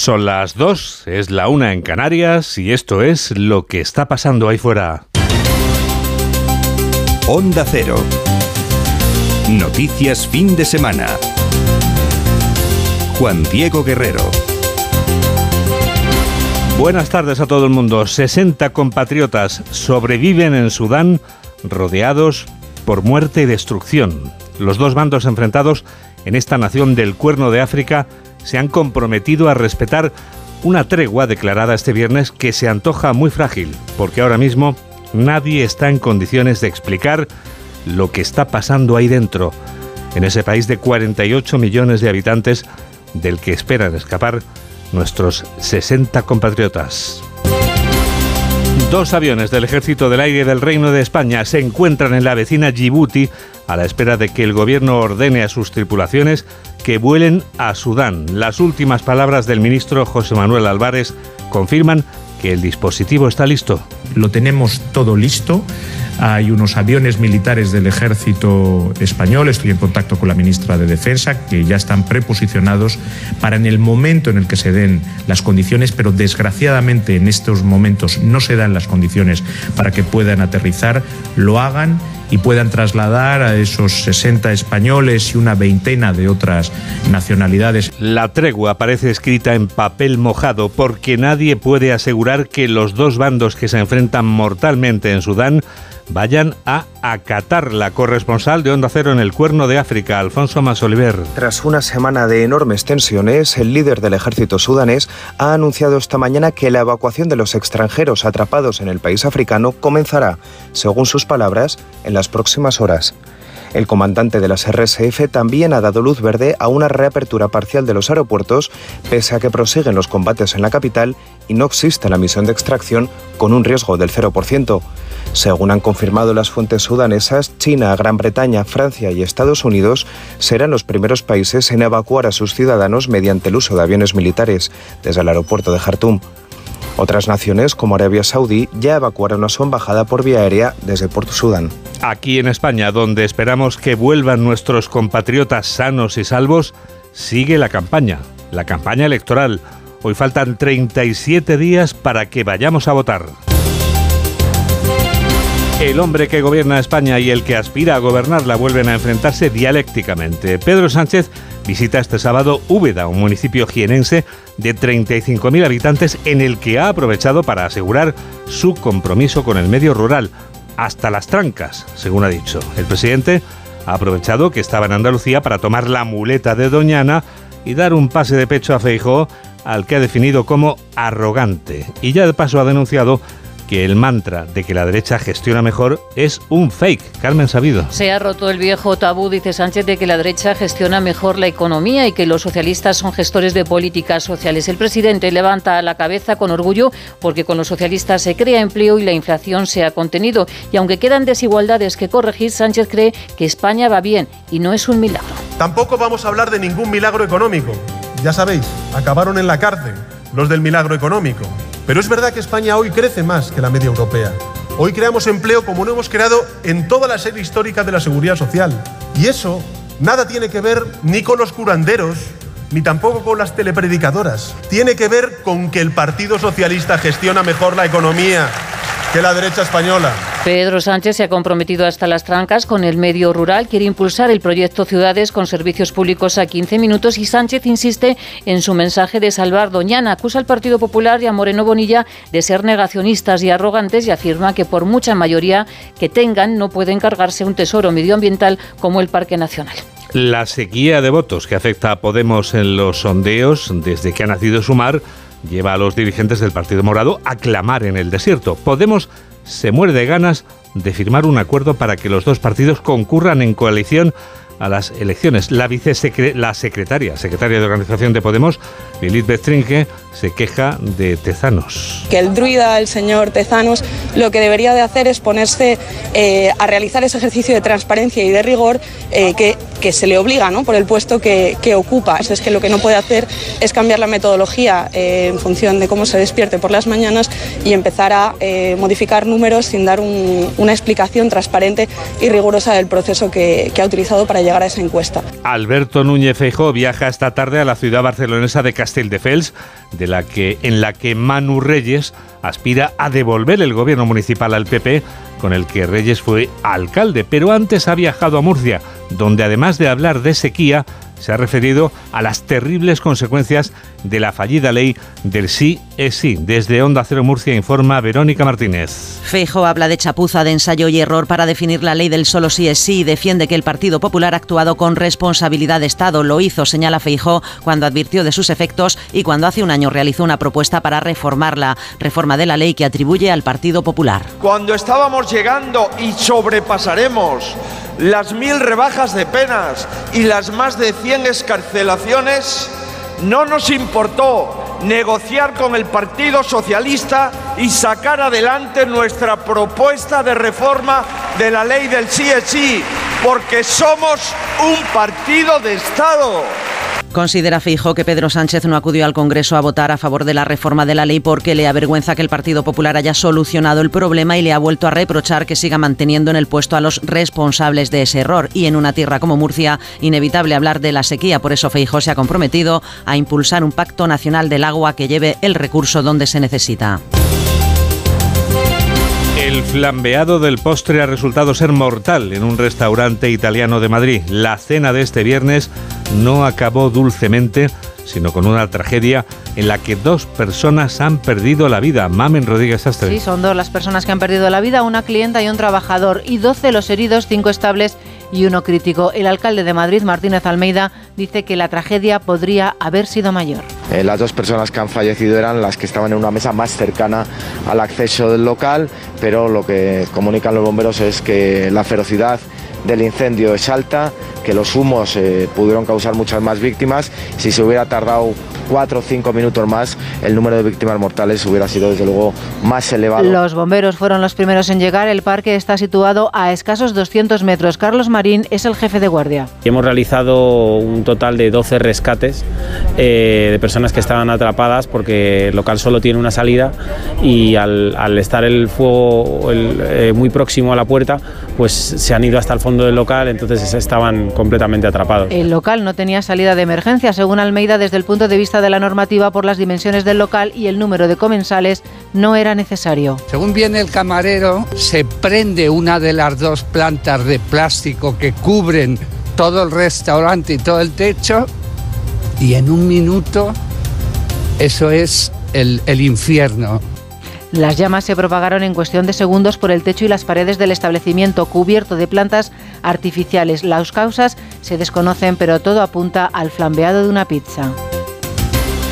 Son las dos, es la una en Canarias y esto es lo que está pasando ahí fuera. Onda Cero. Noticias fin de semana. Juan Diego Guerrero. Buenas tardes a todo el mundo. 60 compatriotas sobreviven en Sudán rodeados por muerte y destrucción. Los dos bandos enfrentados en esta nación del Cuerno de África se han comprometido a respetar una tregua declarada este viernes que se antoja muy frágil, porque ahora mismo nadie está en condiciones de explicar lo que está pasando ahí dentro, en ese país de 48 millones de habitantes del que esperan escapar nuestros 60 compatriotas. Dos aviones del Ejército del Aire del Reino de España se encuentran en la vecina Djibouti a la espera de que el gobierno ordene a sus tripulaciones que vuelen a Sudán. Las últimas palabras del ministro José Manuel Álvarez confirman que el dispositivo está listo. Lo tenemos todo listo. Hay unos aviones militares del ejército español, estoy en contacto con la ministra de Defensa, que ya están preposicionados para en el momento en el que se den las condiciones, pero desgraciadamente en estos momentos no se dan las condiciones para que puedan aterrizar, lo hagan y puedan trasladar a esos 60 españoles y una veintena de otras nacionalidades. La tregua aparece escrita en papel mojado porque nadie puede asegurar que los dos bandos que se enfrentan mortalmente en Sudán vayan a acatar la corresponsal de Onda Cero en el Cuerno de África, Alfonso Masoliver. Tras una semana de enormes tensiones, el líder del ejército sudanés ha anunciado esta mañana que la evacuación de los extranjeros atrapados en el país africano comenzará, según sus palabras, en las próximas horas. El comandante de las RSF también ha dado luz verde a una reapertura parcial de los aeropuertos, pese a que prosiguen los combates en la capital y no existe la misión de extracción con un riesgo del 0%. Según han confirmado las fuentes sudanesas, China, Gran Bretaña, Francia y Estados Unidos serán los primeros países en evacuar a sus ciudadanos mediante el uso de aviones militares desde el aeropuerto de Jartum. Otras naciones, como Arabia Saudí, ya evacuaron a su embajada por vía aérea desde Puerto Sudán. Aquí en España, donde esperamos que vuelvan nuestros compatriotas sanos y salvos, sigue la campaña, la campaña electoral. Hoy faltan 37 días para que vayamos a votar. El hombre que gobierna España y el que aspira a gobernarla vuelven a enfrentarse dialécticamente. Pedro Sánchez visita este sábado Úbeda, un municipio jienense de 35.000 habitantes en el que ha aprovechado para asegurar su compromiso con el medio rural, hasta las trancas, según ha dicho. El presidente ha aprovechado que estaba en Andalucía para tomar la muleta de Doñana y dar un pase de pecho a Feijó, al que ha definido como arrogante. Y ya de paso ha denunciado que el mantra de que la derecha gestiona mejor es un fake. Carmen Sabido. Se ha roto el viejo tabú, dice Sánchez, de que la derecha gestiona mejor la economía y que los socialistas son gestores de políticas sociales. El presidente levanta la cabeza con orgullo porque con los socialistas se crea empleo y la inflación se ha contenido. Y aunque quedan desigualdades que corregir, Sánchez cree que España va bien y no es un milagro. Tampoco vamos a hablar de ningún milagro económico. Ya sabéis, acabaron en la cárcel los del milagro económico. Pero es verdad que España hoy crece más que la media europea. Hoy creamos empleo como no hemos creado en toda la serie histórica de la seguridad social. Y eso nada tiene que ver ni con los curanderos, ni tampoco con las telepredicadoras. Tiene que ver con que el Partido Socialista gestiona mejor la economía que la derecha española. Pedro Sánchez se ha comprometido hasta las trancas con el medio rural, quiere impulsar el proyecto Ciudades con servicios públicos a 15 minutos y Sánchez insiste en su mensaje de salvar Doñana. Acusa al Partido Popular y a Moreno Bonilla de ser negacionistas y arrogantes y afirma que por mucha mayoría que tengan no pueden cargarse un tesoro medioambiental como el Parque Nacional. La sequía de votos que afecta a Podemos en los sondeos desde que ha nacido Sumar lleva a los dirigentes del Partido Morado a clamar en el desierto. Podemos se muere de ganas de firmar un acuerdo para que los dos partidos concurran en coalición a las elecciones. La vicesecretaria, la secretaria, secretaria de organización de Podemos, Lilith Bestringe, se queja de Tezanos. Que el druida, el señor Tezanos, lo que debería de hacer es ponerse eh, a realizar ese ejercicio de transparencia y de rigor eh, que, que, se le obliga ¿no? por el puesto que, que ocupa. Es que lo que no puede hacer es cambiar la metodología eh, en función de cómo se despierte por las mañanas y empezar a modificar números sin dar un, una explicación transparente y rigurosa del proceso que, que, ha utilizado para llegar a esa encuesta. Alberto Núñez Feijóo viaja esta tarde a la ciudad barcelonesa de Castelldefels, de la que, en la que Manu Reyes aspira a devolver el gobierno municipal al PP, con el que Reyes fue alcalde, pero antes ha viajado a Murcia, donde además de hablar de sequía, se ha referido a las terribles consecuencias de la fallida ley del sí es sí. Desde Onda Cero Murcia informa Verónica Martínez. Feijo habla de chapuza, de ensayo y error para definir la ley del solo sí es sí y defiende que el Partido Popular ha actuado con responsabilidad de Estado. Lo hizo, señala Feijo, cuando advirtió de sus efectos y cuando hace un año realizó una propuesta para reformarla. Reforma de la ley que atribuye al Partido Popular. Cuando estábamos llegando y sobrepasaremos las mil rebajas de penas y las más de 100 escarcelaciones, no nos importó negociar con el Partido Socialista y sacar adelante nuestra propuesta de reforma de la ley del sí es sí, porque somos un partido de Estado. Considera Fijo que Pedro Sánchez no acudió al Congreso a votar a favor de la reforma de la ley porque le avergüenza que el Partido Popular haya solucionado el problema y le ha vuelto a reprochar que siga manteniendo en el puesto a los responsables de ese error. Y en una tierra como Murcia, inevitable hablar de la sequía. Por eso Feijo se ha comprometido a impulsar un pacto nacional del agua que lleve el recurso donde se necesita. El flambeado del postre ha resultado ser mortal en un restaurante italiano de Madrid. La cena de este viernes no acabó dulcemente, sino con una tragedia en la que dos personas han perdido la vida. Mamen Rodríguez Astre. Sí, son dos las personas que han perdido la vida, una clienta y un trabajador, y 12 los heridos, cinco estables y uno crítico. El alcalde de Madrid, Martínez Almeida, dice que la tragedia podría haber sido mayor. Eh, las dos personas que han fallecido eran las que estaban en una mesa más cercana al acceso del local, pero lo que comunican los bomberos es que la ferocidad del incendio es alta, que los humos eh, pudieron causar muchas más víctimas. Si se hubiera tardado cuatro o cinco minutos más, el número de víctimas mortales hubiera sido desde luego más elevado. Los bomberos fueron los primeros en llegar. El parque está situado a escasos 200 metros. Carlos Marín es el jefe de guardia. Hemos realizado un total de 12 rescates eh, de personas que estaban atrapadas porque el local solo tiene una salida y al, al estar el fuego el, eh, muy próximo a la puerta, pues se han ido hasta el fondo del local, entonces estaban completamente atrapados. El local no tenía salida de emergencia, según Almeida, desde el punto de vista de la normativa por las dimensiones del local y el número de comensales no era necesario. Según viene el camarero, se prende una de las dos plantas de plástico que cubren todo el restaurante y todo el techo y en un minuto eso es el, el infierno. Las llamas se propagaron en cuestión de segundos por el techo y las paredes del establecimiento cubierto de plantas artificiales. Las causas se desconocen, pero todo apunta al flambeado de una pizza.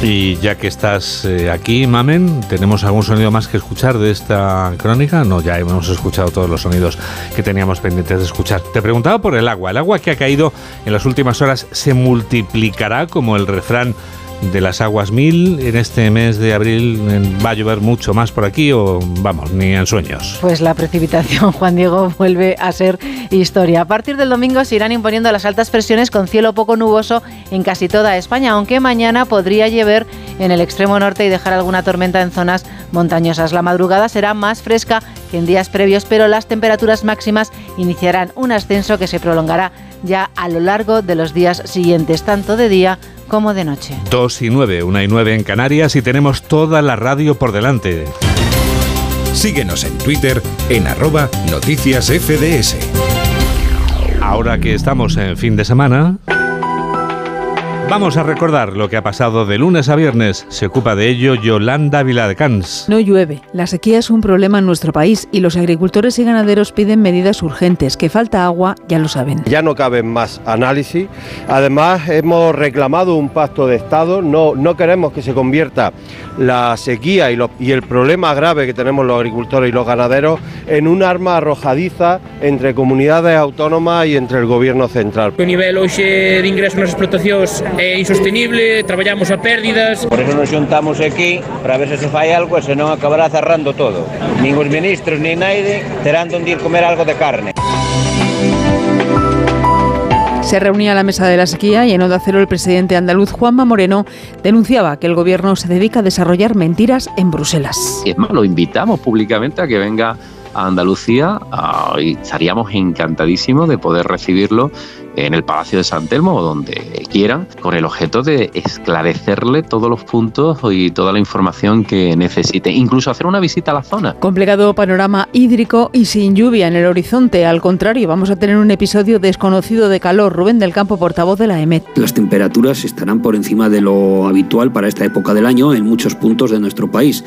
Y ya que estás eh, aquí, Mamen, ¿tenemos algún sonido más que escuchar de esta crónica? No, ya hemos escuchado todos los sonidos que teníamos pendientes de escuchar. Te preguntaba por el agua. ¿El agua que ha caído en las últimas horas se multiplicará como el refrán de las aguas mil en este mes de abril va a llover mucho más por aquí o vamos, ni en sueños. Pues la precipitación, Juan Diego, vuelve a ser historia. A partir del domingo se irán imponiendo las altas presiones con cielo poco nuboso en casi toda España, aunque mañana podría llover en el extremo norte y dejar alguna tormenta en zonas montañosas. La madrugada será más fresca que en días previos, pero las temperaturas máximas iniciarán un ascenso que se prolongará ya a lo largo de los días siguientes, tanto de día de noche. 2 y 9, 1 y 9 en Canarias y tenemos toda la radio por delante. Síguenos en Twitter en arroba noticias FDS. Ahora que estamos en fin de semana... Vamos a recordar lo que ha pasado de lunes a viernes. Se ocupa de ello Yolanda Viladecans. No llueve. La sequía es un problema en nuestro país y los agricultores y ganaderos piden medidas urgentes. Que falta agua, ya lo saben. Ya no caben más análisis. Además, hemos reclamado un pacto de Estado. No, no queremos que se convierta la sequía y, lo, y el problema grave que tenemos los agricultores y los ganaderos en un arma arrojadiza entre comunidades autónomas y entre el gobierno central. O nivel hoxe de ingreso nas explotacións é insostenible, traballamos a pérdidas. Por eso nos xuntamos aquí para ver se se fai algo e senón acabará cerrando todo. Nin os ministros nin naide terán donde ir comer algo de carne. Se reunía a la mesa de la sequía y en Onda Cero el presidente andaluz Juanma Moreno denunciaba que el gobierno se dedica a desarrollar mentiras en Bruselas. Y es más, lo invitamos públicamente a que venga a Andalucía ah, y estaríamos encantadísimos de poder recibirlo en el Palacio de San Telmo o donde quieran, con el objeto de esclarecerle todos los puntos y toda la información que necesite, incluso hacer una visita a la zona. Complicado panorama hídrico y sin lluvia en el horizonte. Al contrario, vamos a tener un episodio desconocido de calor. Rubén del Campo, portavoz de la EMET. Las temperaturas estarán por encima de lo habitual para esta época del año en muchos puntos de nuestro país.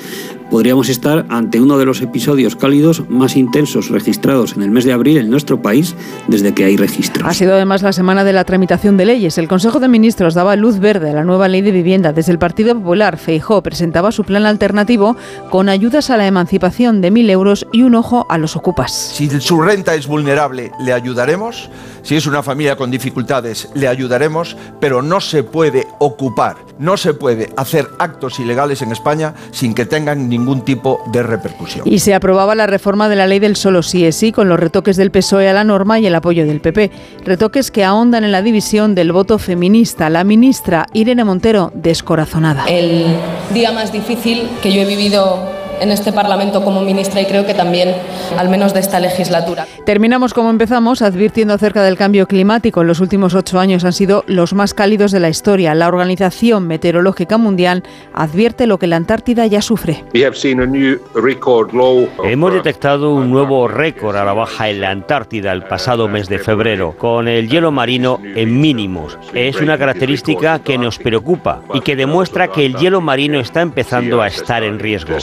Podríamos estar ante uno de los episodios cálidos más intensos registrados en el mes de abril en nuestro país desde que hay registros. Ha sido además la semana de la tramitación de leyes. El Consejo de Ministros daba luz verde a la nueva ley de vivienda. Desde el Partido Popular, Feijó presentaba su plan alternativo con ayudas a la emancipación de 1.000 euros y un ojo a los ocupas. Si su renta es vulnerable, le ayudaremos. Si es una familia con dificultades, le ayudaremos. Pero no se puede ocupar, no se puede hacer actos ilegales en España sin que tengan ningún tipo de repercusión. Y se aprobaba la reforma de la ley del solo sí es sí con los retoques del PSOE a la norma y el apoyo del PP. Retoques que ahondan en la división del voto feminista. La ministra Irene Montero descorazonada. El día más difícil que yo he vivido en este Parlamento como ministra y creo que también, al menos de esta legislatura. Terminamos como empezamos, advirtiendo acerca del cambio climático. Los últimos ocho años han sido los más cálidos de la historia. La Organización Meteorológica Mundial advierte lo que la Antártida ya sufre. Hemos detectado un nuevo récord a la baja en la Antártida el pasado mes de febrero, con el hielo marino en mínimos. Es una característica que nos preocupa y que demuestra que el hielo marino está empezando a estar en riesgo.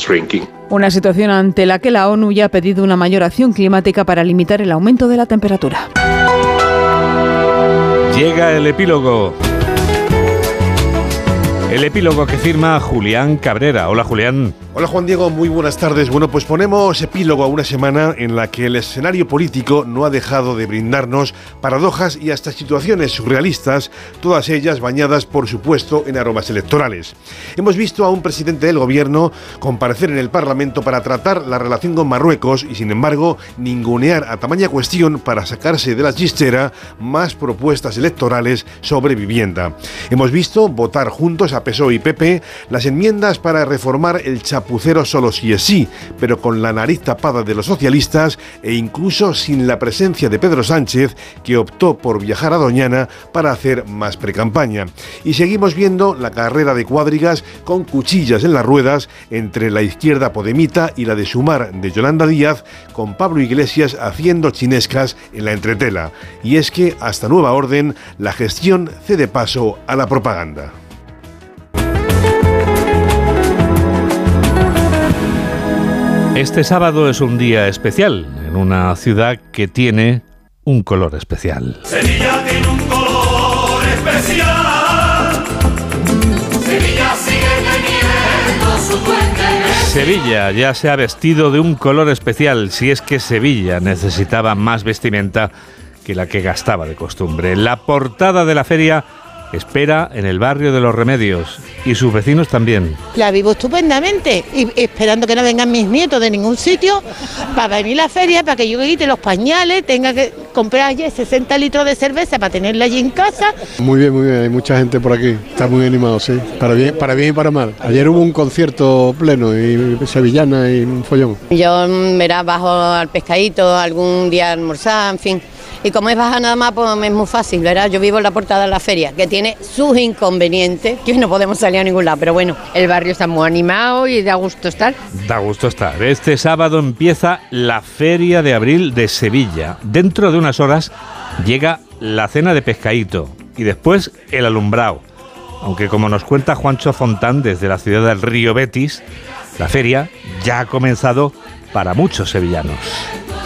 Una situación ante la que la ONU ya ha pedido una mayor acción climática para limitar el aumento de la temperatura. Llega el epílogo. El epílogo que firma Julián Cabrera. Hola Julián. Hola Juan Diego, muy buenas tardes. Bueno, pues ponemos epílogo a una semana en la que el escenario político no ha dejado de brindarnos paradojas y hasta situaciones surrealistas, todas ellas bañadas, por supuesto, en aromas electorales. Hemos visto a un presidente del gobierno comparecer en el Parlamento para tratar la relación con Marruecos y, sin embargo, ningunear a tamaña cuestión para sacarse de la chistera más propuestas electorales sobre vivienda. Hemos visto votar juntos a PSOE y PP las enmiendas para reformar el chapucero solo si es sí, pero con la nariz tapada de los socialistas e incluso sin la presencia de Pedro Sánchez, que optó por viajar a Doñana para hacer más precampaña. Y seguimos viendo la carrera de cuadrigas con cuchillas en las ruedas entre la izquierda podemita y la de Sumar de Yolanda Díaz, con Pablo Iglesias haciendo chinescas en la entretela. Y es que, hasta nueva orden, la gestión cede paso a la propaganda. Este sábado es un día especial en una ciudad que tiene un color especial. Sevilla tiene un color especial. Sevilla sigue teniendo su duende. Sevilla ya se ha vestido de un color especial, si es que Sevilla necesitaba más vestimenta que la que gastaba de costumbre. La portada de la feria espera en el barrio de los Remedios y sus vecinos también. La vivo estupendamente y esperando que no vengan mis nietos de ningún sitio para venir a la feria, para que yo quite los pañales, tenga que comprar allí 60 litros de cerveza para tenerla allí en casa. Muy bien, muy bien, hay mucha gente por aquí, está muy animado, sí, para bien, para bien y para mal. Ayer hubo un concierto pleno y sevillana y un follón. Yo, verás, bajo al pescadito, algún día almorzar, en fin. Y como es baja nada más, pues es muy fácil, ¿verdad? Yo vivo en la portada de la feria, que tiene sus inconvenientes, que no podemos salir a ningún lado, pero bueno. El barrio está muy animado y da gusto estar. Da gusto estar. Este sábado empieza la Feria de Abril de Sevilla. Dentro de unas horas llega la cena de pescadito y después el alumbrado. Aunque como nos cuenta Juancho Fontán desde la ciudad del Río Betis, la feria ya ha comenzado para muchos sevillanos.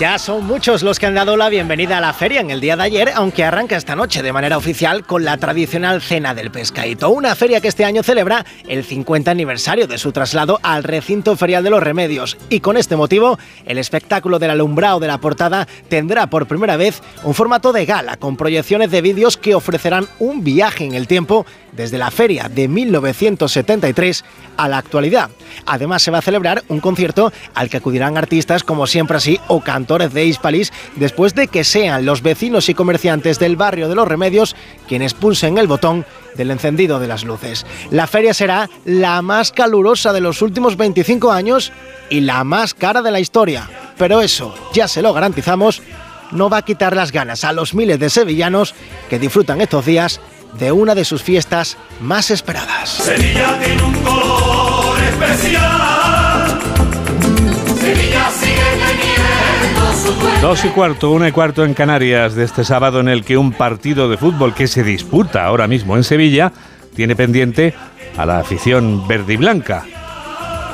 Ya son muchos los que han dado la bienvenida a la feria en el día de ayer, aunque arranca esta noche de manera oficial con la tradicional Cena del Pescadito, una feria que este año celebra el 50 aniversario de su traslado al recinto ferial de los remedios. Y con este motivo, el espectáculo del alumbrado de la portada tendrá por primera vez un formato de gala con proyecciones de vídeos que ofrecerán un viaje en el tiempo desde la feria de 1973 a la actualidad. Además se va a celebrar un concierto al que acudirán artistas como siempre así o cantores de Hispalis después de que sean los vecinos y comerciantes del barrio de los Remedios quienes pulsen el botón del encendido de las luces. La feria será la más calurosa de los últimos 25 años y la más cara de la historia. Pero eso, ya se lo garantizamos, no va a quitar las ganas a los miles de sevillanos que disfrutan estos días de una de sus fiestas más esperadas. Sevilla tiene un color especial. Sevilla sigue teniendo su dueño. Dos y cuarto, una y cuarto en Canarias de este sábado en el que un partido de fútbol que se disputa ahora mismo en Sevilla tiene pendiente a la afición verde y blanca,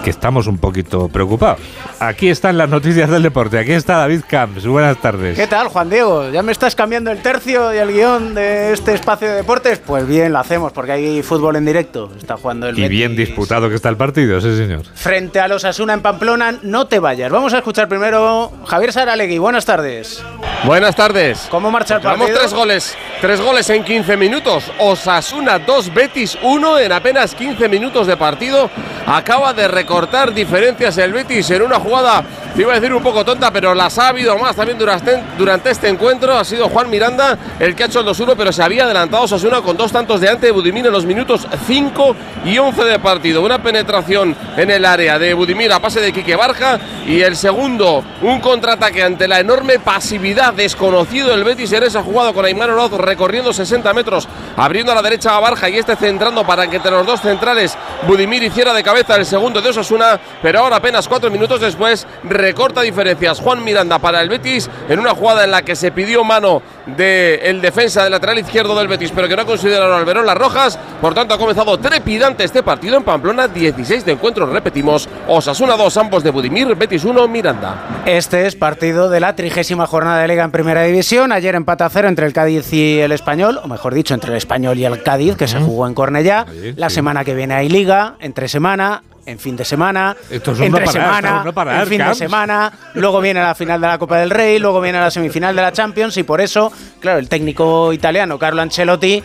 que estamos un poquito preocupados. Aquí están las noticias del deporte, aquí está David Camps, buenas tardes. ¿Qué tal, Juan Diego? ¿Ya me estás cambiando el tercio y el guion de este espacio de deportes? Pues bien, lo hacemos porque hay fútbol en directo. Está jugando el Y Betis bien disputado que está el partido, sí señor. frente a los Asuna en Pamplona. No te vayas. Vamos a escuchar primero Javier Saralegui. Buenas tardes. Buenas tardes. ¿Cómo marcha el Llevamos partido? tres goles. Tres goles en 15 minutos. Osasuna 2, Betis 1 en apenas 15 minutos de partido. Acaba de recortar diferencias el Betis en una jugada, te iba a decir un poco tonta, pero las ha habido más también durante, este encuentro. Ha sido Juan Miranda el que ha hecho el 2-1, pero se había adelantado Osasuna con dos tantos de ante Budimir en los minutos 5 y 11 de partido. Una penetración en el área de Budimir a pase de Quique Barja y el segundo, un contraataque ante la enorme pasividad desconocido del Betis en esa jugada con Aymar Oroz recorriendo 60 metros, abriendo a la derecha a Barja y este centrando para que entre los dos centrales Budimir hiciera de cabeza el segundo de Osasuna, pero ahora apenas cuatro minutos después recorta diferencias Juan Miranda para el Betis en una jugada en la que se pidió mano del defensa del lateral izquierdo del Betis, pero que no consideraron Alberón las rojas, por tanto ha comenzado trepidante este partido en Pamplona, 16 de encuentros, repetimos, Osasuna 2, ambos de Budimir, Betis 1, Miranda. Este es partido de la trigésima jornada de Liga en Primera División. Ayer empate a cero entre el Cádiz y el Español, o mejor dicho, entre el Español y el Cádiz, que se jugó en Cornellá. La semana que viene hay Liga, entre semana, en fin de semana, Esto es un entre no parar, semana, esto es un no parar, en fin Camps. de semana. Luego viene la final de la Copa del Rey, luego viene la semifinal de la Champions y por eso, claro, el técnico italiano Carlo Ancelotti,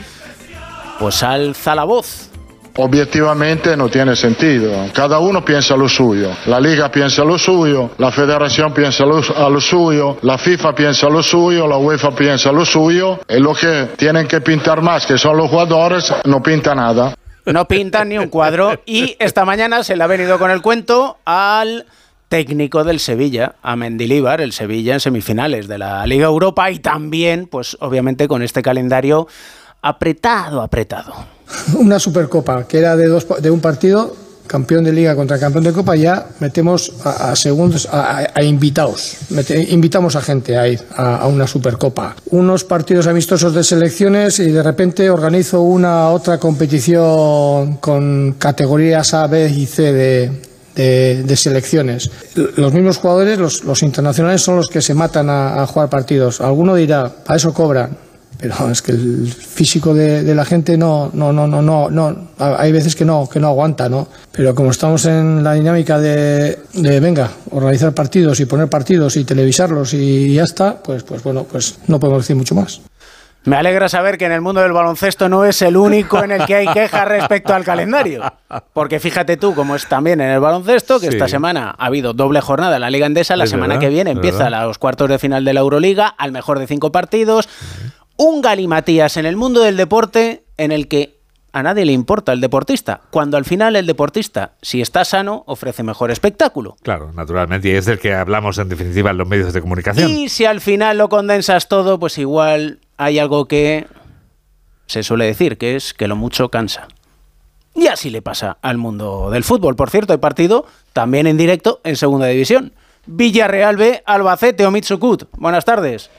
pues alza la voz. Objetivamente no tiene sentido. Cada uno piensa lo suyo. La Liga piensa lo suyo, la Federación piensa lo, a lo suyo, la FIFA piensa lo suyo, la UEFA piensa lo suyo. Y lo que tienen que pintar más, que son los jugadores, no pinta nada. No pintan ni un cuadro. Y esta mañana se le ha venido con el cuento al técnico del Sevilla, a Mendilíbar, el Sevilla en semifinales de la Liga Europa y también, pues obviamente con este calendario apretado, apretado. Una Supercopa que era de, dos, de un partido, campeón de liga contra campeón de copa, ya metemos a, a segundos, a, a- a invitados. Invitamos a gente a ir a, a una Supercopa. Unos partidos amistosos de selecciones y de repente organizo una otra competición con categorías A, B y C de, de, selecciones. Los mismos jugadores, los, los internacionales, son los que se matan a, a jugar partidos. Alguno dirá, para eso cobran. Pero es que el físico de, de la gente no, no, no, no, no, no, hay veces que no, que no aguanta, ¿no? Pero como estamos en la dinámica de, de venga, organizar partidos y poner partidos y televisarlos y ya está, pues, pues bueno, pues no podemos decir mucho más. Me alegra saber que en el mundo del baloncesto no es el único en el que hay quejas respecto al calendario. Porque fíjate tú cómo es también en el baloncesto, que Sí. esta semana ha habido doble jornada en la Liga Endesa, la Es semana verdad, que viene empieza verdad. los cuartos de final de la Euroliga, al mejor de cinco partidos. Un galimatías en el mundo del deporte en el que a nadie le importa el deportista, cuando al final el deportista, si está sano, ofrece mejor espectáculo. Claro, naturalmente, y es del que hablamos en definitiva en los medios de comunicación. Y si al final lo condensas todo, pues igual hay algo que se suele decir, que es que lo mucho cansa. Y así le pasa al mundo del fútbol. Por cierto, hay partido también en directo en Segunda División. Villarreal B, Albacete o Mitsukut. Buenas tardes.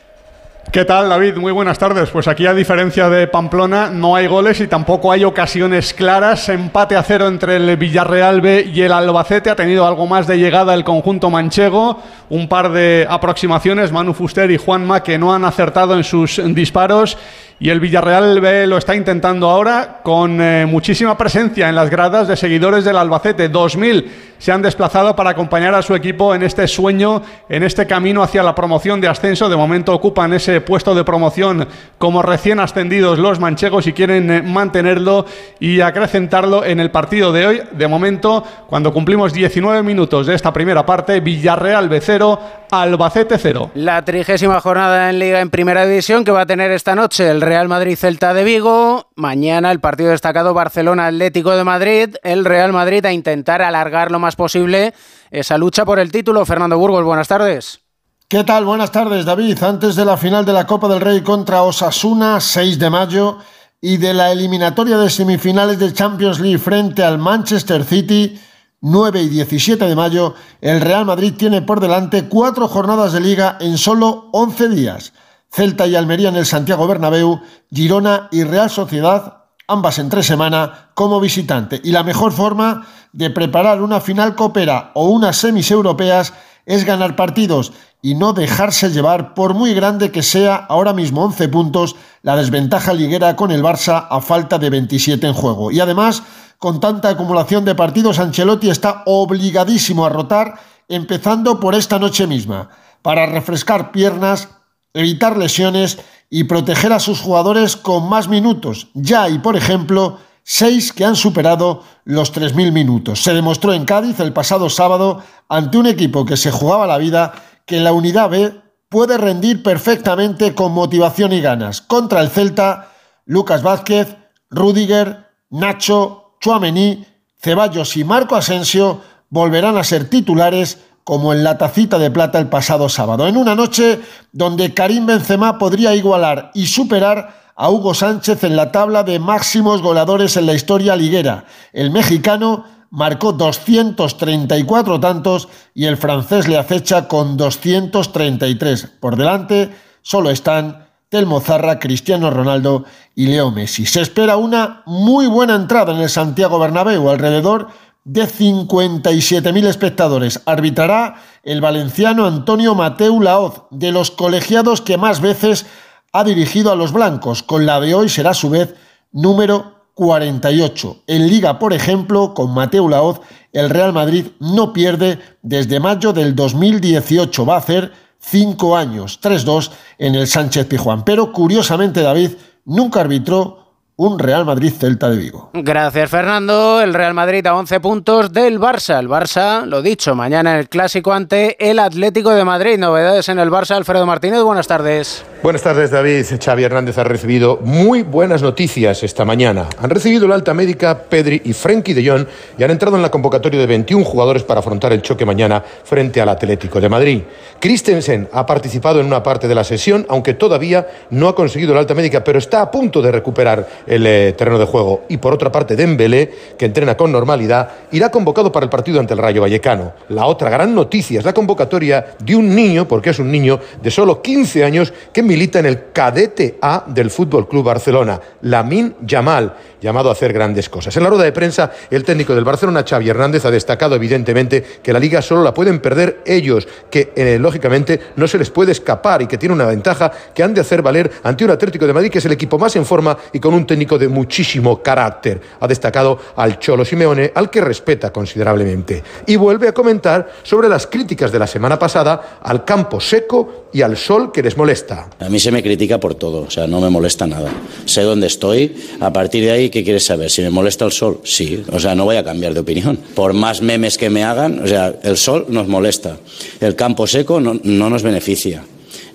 ¿Qué tal, David? Muy buenas tardes. Pues aquí, a diferencia de Pamplona, no hay goles y tampoco hay ocasiones claras. Empate a cero entre el Villarreal B y el Albacete. Ha tenido algo más de llegada el conjunto manchego. Un par de aproximaciones, Manu Fuster y Juanma, que no han acertado en sus disparos. Y el Villarreal B lo está intentando ahora con eh, muchísima presencia en las gradas de seguidores del Albacete. 2.000 se han desplazado para acompañar a su equipo en este sueño, en este camino hacia la promoción de ascenso. De momento ocupan ese puesto de promoción como recién ascendidos los manchegos y quieren eh, mantenerlo y acrecentarlo en el partido de hoy. De momento, cuando cumplimos 19 minutos de esta primera parte, Villarreal B0, Albacete 0. La trigésima jornada en Liga en Primera División que va a tener esta noche el Real Madrid Celta de Vigo. Mañana el partido destacado Barcelona Atlético de Madrid. El Real Madrid a intentar alargar lo más posible esa lucha por el título. Fernando Burgos, buenas tardes. ¿Qué tal? Buenas tardes, David. Antes de la final de la Copa del Rey contra Osasuna, 6 de mayo, y de la eliminatoria de semifinales de Champions League frente al Manchester City, 9 y 17 de mayo, el Real Madrid tiene por delante cuatro jornadas de liga en solo 11 días. Celta y Almería en el Santiago Bernabéu, Girona y Real Sociedad, ambas en tres semanas, como visitante. Y la mejor forma de preparar una final copera o unas semis europeas es ganar partidos y no dejarse llevar, por muy grande que sea ahora mismo 11 puntos, la desventaja liguera con el Barça a falta de 27 en juego. Y además, con tanta acumulación de partidos, Ancelotti está obligadísimo a rotar, empezando por esta noche misma, para refrescar piernas evitar lesiones y proteger a sus jugadores con más minutos. Ya hay, por ejemplo, seis que han superado los 3.000 minutos. Se demostró en Cádiz el pasado sábado ante un equipo que se jugaba la vida que la unidad B puede rendir perfectamente con motivación y ganas. Contra el Celta, Lucas Vázquez, Rudiger, Nacho, Chuamení, Ceballos y Marco Asensio volverán a ser titulares como en la tacita de plata el pasado sábado, en una noche donde Karim Benzema podría igualar y superar a Hugo Sánchez en la tabla de máximos goleadores en la historia liguera. El mexicano marcó 234 tantos y el francés le acecha con 233. Por delante solo están Telmo Zarra, Cristiano Ronaldo y Leo Messi. Se espera una muy buena entrada en el Santiago Bernabéu, alrededor de 57.000 espectadores. Arbitrará el valenciano Antonio Mateu Laoz, de los colegiados que más veces ha dirigido a los blancos. Con la de hoy será a su vez número 48. En Liga, por ejemplo, con Mateu Laoz, el Real Madrid no pierde desde mayo del 2018. Va a hacer cinco años, 3-2 en el Sánchez Pijuán. Pero curiosamente, David nunca arbitró un Real Madrid Celta de Vigo. Gracias Fernando. El Real Madrid a 11 puntos del Barça. El Barça, lo dicho, mañana el clásico ante el Atlético de Madrid. Novedades en el Barça. Alfredo Martínez, buenas tardes. Buenas tardes David. Xavi Hernández ha recibido muy buenas noticias esta mañana. Han recibido la alta médica Pedri y Frenkie de Jong y han entrado en la convocatoria de 21 jugadores para afrontar el choque mañana frente al Atlético de Madrid. Christensen ha participado en una parte de la sesión, aunque todavía no ha conseguido la alta médica, pero está a punto de recuperar el eh, terreno de juego. Y por otra parte, Dembélé, que entrena con normalidad, irá convocado para el partido ante el Rayo Vallecano. La otra gran noticia es la convocatoria de un niño, porque es un niño de solo 15 años, que milita en el cadete A del Fútbol Club Barcelona, Lamin Yamal, llamado a hacer grandes cosas. En la rueda de prensa, el técnico del Barcelona, Xavi Hernández, ha destacado evidentemente que la liga solo la pueden perder ellos, que eh, lógicamente no se les puede escapar y que tiene una ventaja que han de hacer valer ante un Atlético de Madrid que es el equipo más en forma y con un técnico de muchísimo carácter. Ha destacado al Cholo Simeone, al que respeta considerablemente. Y vuelve a comentar sobre las críticas de la semana pasada al campo seco y al sol que les molesta. A mí se me critica por todo, o sea, no me molesta nada. Sé dónde estoy, a partir de ahí, ¿qué quieres saber? Si me molesta el sol, sí, o sea, no voy a cambiar de opinión. Por más memes que me hagan, o sea, el sol nos molesta, el campo seco no, no nos beneficia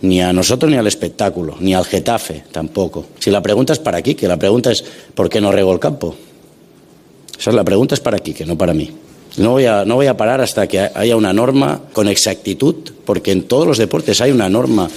ni a nosotros ni al espectáculo, ni al Getafe tampoco. Si la pregunta es para aquí, que la pregunta es ¿por qué no rego el campo? Esa es la pregunta es para aquí, que no para mí. No voy, a, no voy a parar hasta que haya una norma con exactitud, porque en todos los deportes hay una norma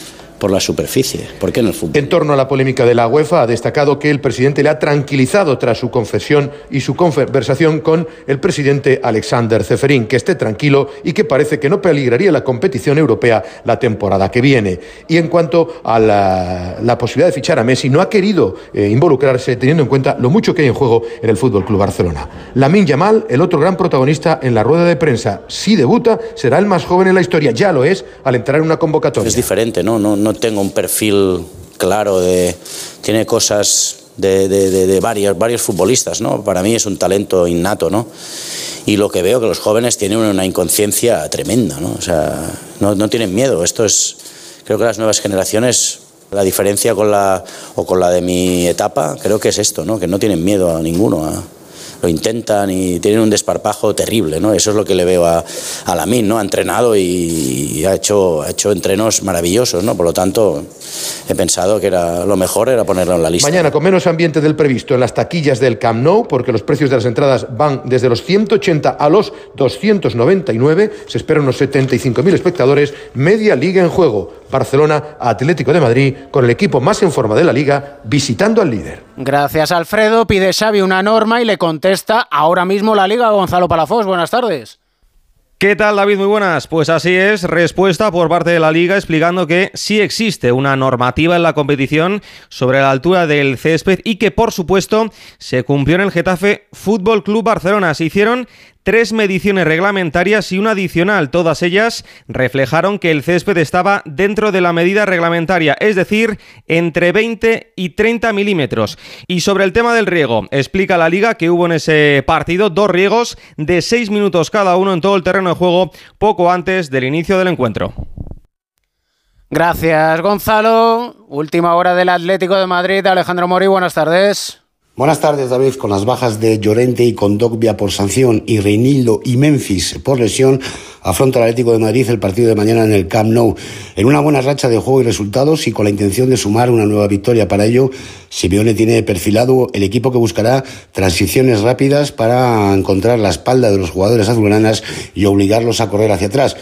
por la superficie. ¿Por qué en el fútbol? En torno a la polémica de la UEFA, ha destacado que el presidente le ha tranquilizado tras su confesión y su conversación con el presidente Alexander Zeferin, que esté tranquilo y que parece que no peligraría la competición europea la temporada que viene. Y en cuanto a la, la posibilidad de fichar a Messi, no ha querido eh, involucrarse teniendo en cuenta lo mucho que hay en juego en el Fútbol Club Barcelona. Lamin Yamal, el otro gran protagonista en la rueda de prensa, si debuta, será el más joven en la historia. Ya lo es al entrar en una convocatoria. Es diferente, ¿no? No, no tengo un perfil claro de... Tiene cosas de, varios, varios futbolistas, ¿no? Para mí es un talento innato, ¿no? Y lo que veo que los jóvenes tienen una inconsciencia tremenda, ¿no? O sea, no, no tienen miedo. Esto es... Creo que las nuevas generaciones la diferencia con la, o con la de mi etapa creo que es esto, ¿no? que no tienen miedo a ninguno. Lo intentan y tienen un desparpajo terrible, ¿no? Eso es lo que le veo a, a Lamin, ¿no? Ha entrenado y, y ha, hecho, ha hecho entrenos maravillosos, ¿no? Por lo tanto, he pensado que era lo mejor era ponerlo en la lista. Mañana con menos ambiente del previsto en las taquillas del Camp Nou, porque los precios de las entradas van desde los 180 a los 299, se esperan unos 75.000 espectadores, media liga en juego. Barcelona, Atlético de Madrid, con el equipo más en forma de la liga, visitando al líder. Gracias, Alfredo. Pide Xavi una norma y le contesta ahora mismo la liga Gonzalo Palafós. Buenas tardes. ¿Qué tal David? Muy buenas. Pues así es, respuesta por parte de la liga explicando que sí existe una normativa en la competición sobre la altura del césped y que por supuesto se cumplió en el Getafe Fútbol Club Barcelona. Se hicieron tres mediciones reglamentarias y una adicional. Todas ellas reflejaron que el césped estaba dentro de la medida reglamentaria, es decir, entre 20 y 30 milímetros. Y sobre el tema del riego, explica la liga que hubo en ese partido dos riegos de 6 minutos cada uno en todo el terreno de juego poco antes del inicio del encuentro. Gracias, Gonzalo. Última hora del Atlético de Madrid. Alejandro Mori, buenas tardes. Buenas tardes, David. Con las bajas de Llorente y Condogbia por sanción y Reinildo y Memphis por lesión, afronta el Atlético de Madrid el partido de mañana en el Camp Nou. En una buena racha de juego y resultados y con la intención de sumar una nueva victoria. Para ello, Simeone tiene perfilado el equipo que buscará transiciones rápidas para encontrar la espalda de los jugadores azulgranas y obligarlos a correr hacia atrás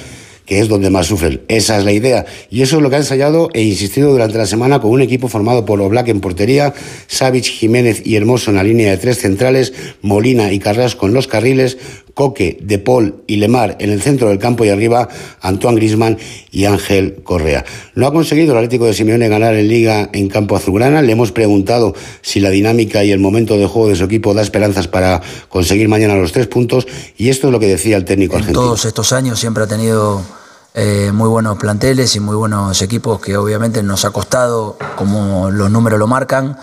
que es donde más sufren. Esa es la idea. Y eso es lo que ha ensayado e insistido durante la semana con un equipo formado por Oblak en portería, Savic, Jiménez y Hermoso en la línea de tres centrales, Molina y Carrasco en los carriles, Coque, De Paul y Lemar en el centro del campo y arriba Antoine Grisman y Ángel Correa. No ha conseguido el Atlético de Simeone ganar en Liga en campo azulgrana. Le hemos preguntado si la dinámica y el momento de juego de su equipo da esperanzas para conseguir mañana los tres puntos y esto es lo que decía el técnico argentino. Todos estos años siempre ha tenido eh, muy buenos planteles y muy buenos equipos que obviamente nos ha costado, como los números lo marcan,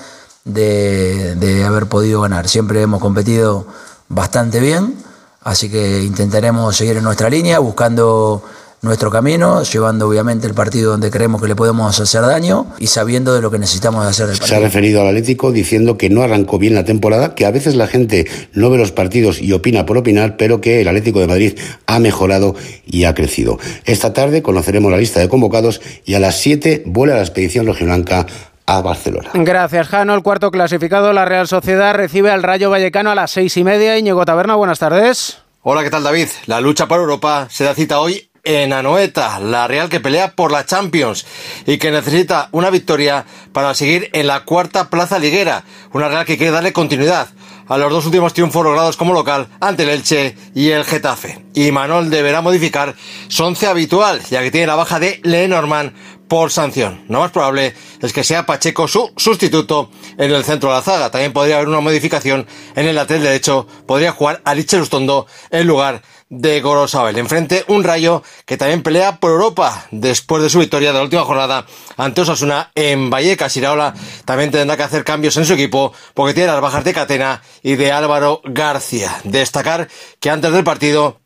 de, de haber podido ganar. Siempre hemos competido bastante bien, así que intentaremos seguir en nuestra línea, buscando nuestro camino, llevando obviamente el partido donde creemos que le podemos hacer daño y sabiendo de lo que necesitamos hacer del partido. Se ha referido al Atlético diciendo que no arrancó bien la temporada, que a veces la gente no ve los partidos y opina por opinar, pero que el Atlético de Madrid ha mejorado y ha crecido. Esta tarde conoceremos la lista de convocados y a las 7 vuela la expedición rojiblanca a Barcelona. Gracias, Jano. El cuarto clasificado, la Real Sociedad, recibe al Rayo Vallecano a las seis y media. Íñigo Taberna, buenas tardes. Hola, ¿qué tal David? La lucha por Europa se da cita hoy en Anoeta, la Real que pelea por la Champions y que necesita una victoria para seguir en la cuarta plaza liguera. Una Real que quiere darle continuidad a los dos últimos triunfos logrados como local ante el Elche y el Getafe. Y Manol deberá modificar su once habitual, ya que tiene la baja de Lenormand por sanción. Lo más probable es que sea Pacheco su sustituto en el centro de la zaga. También podría haber una modificación en el lateral derecho. Podría jugar a Ustondo en lugar Gorosabel. Enfrente un rayo que también pelea por Europa después de su victoria de la última jornada ante Osasuna en Vallecas. Iraola también tendrá que hacer cambios en su equipo porque tiene las bajas de Catena y de Álvaro García. Destacar que antes del partido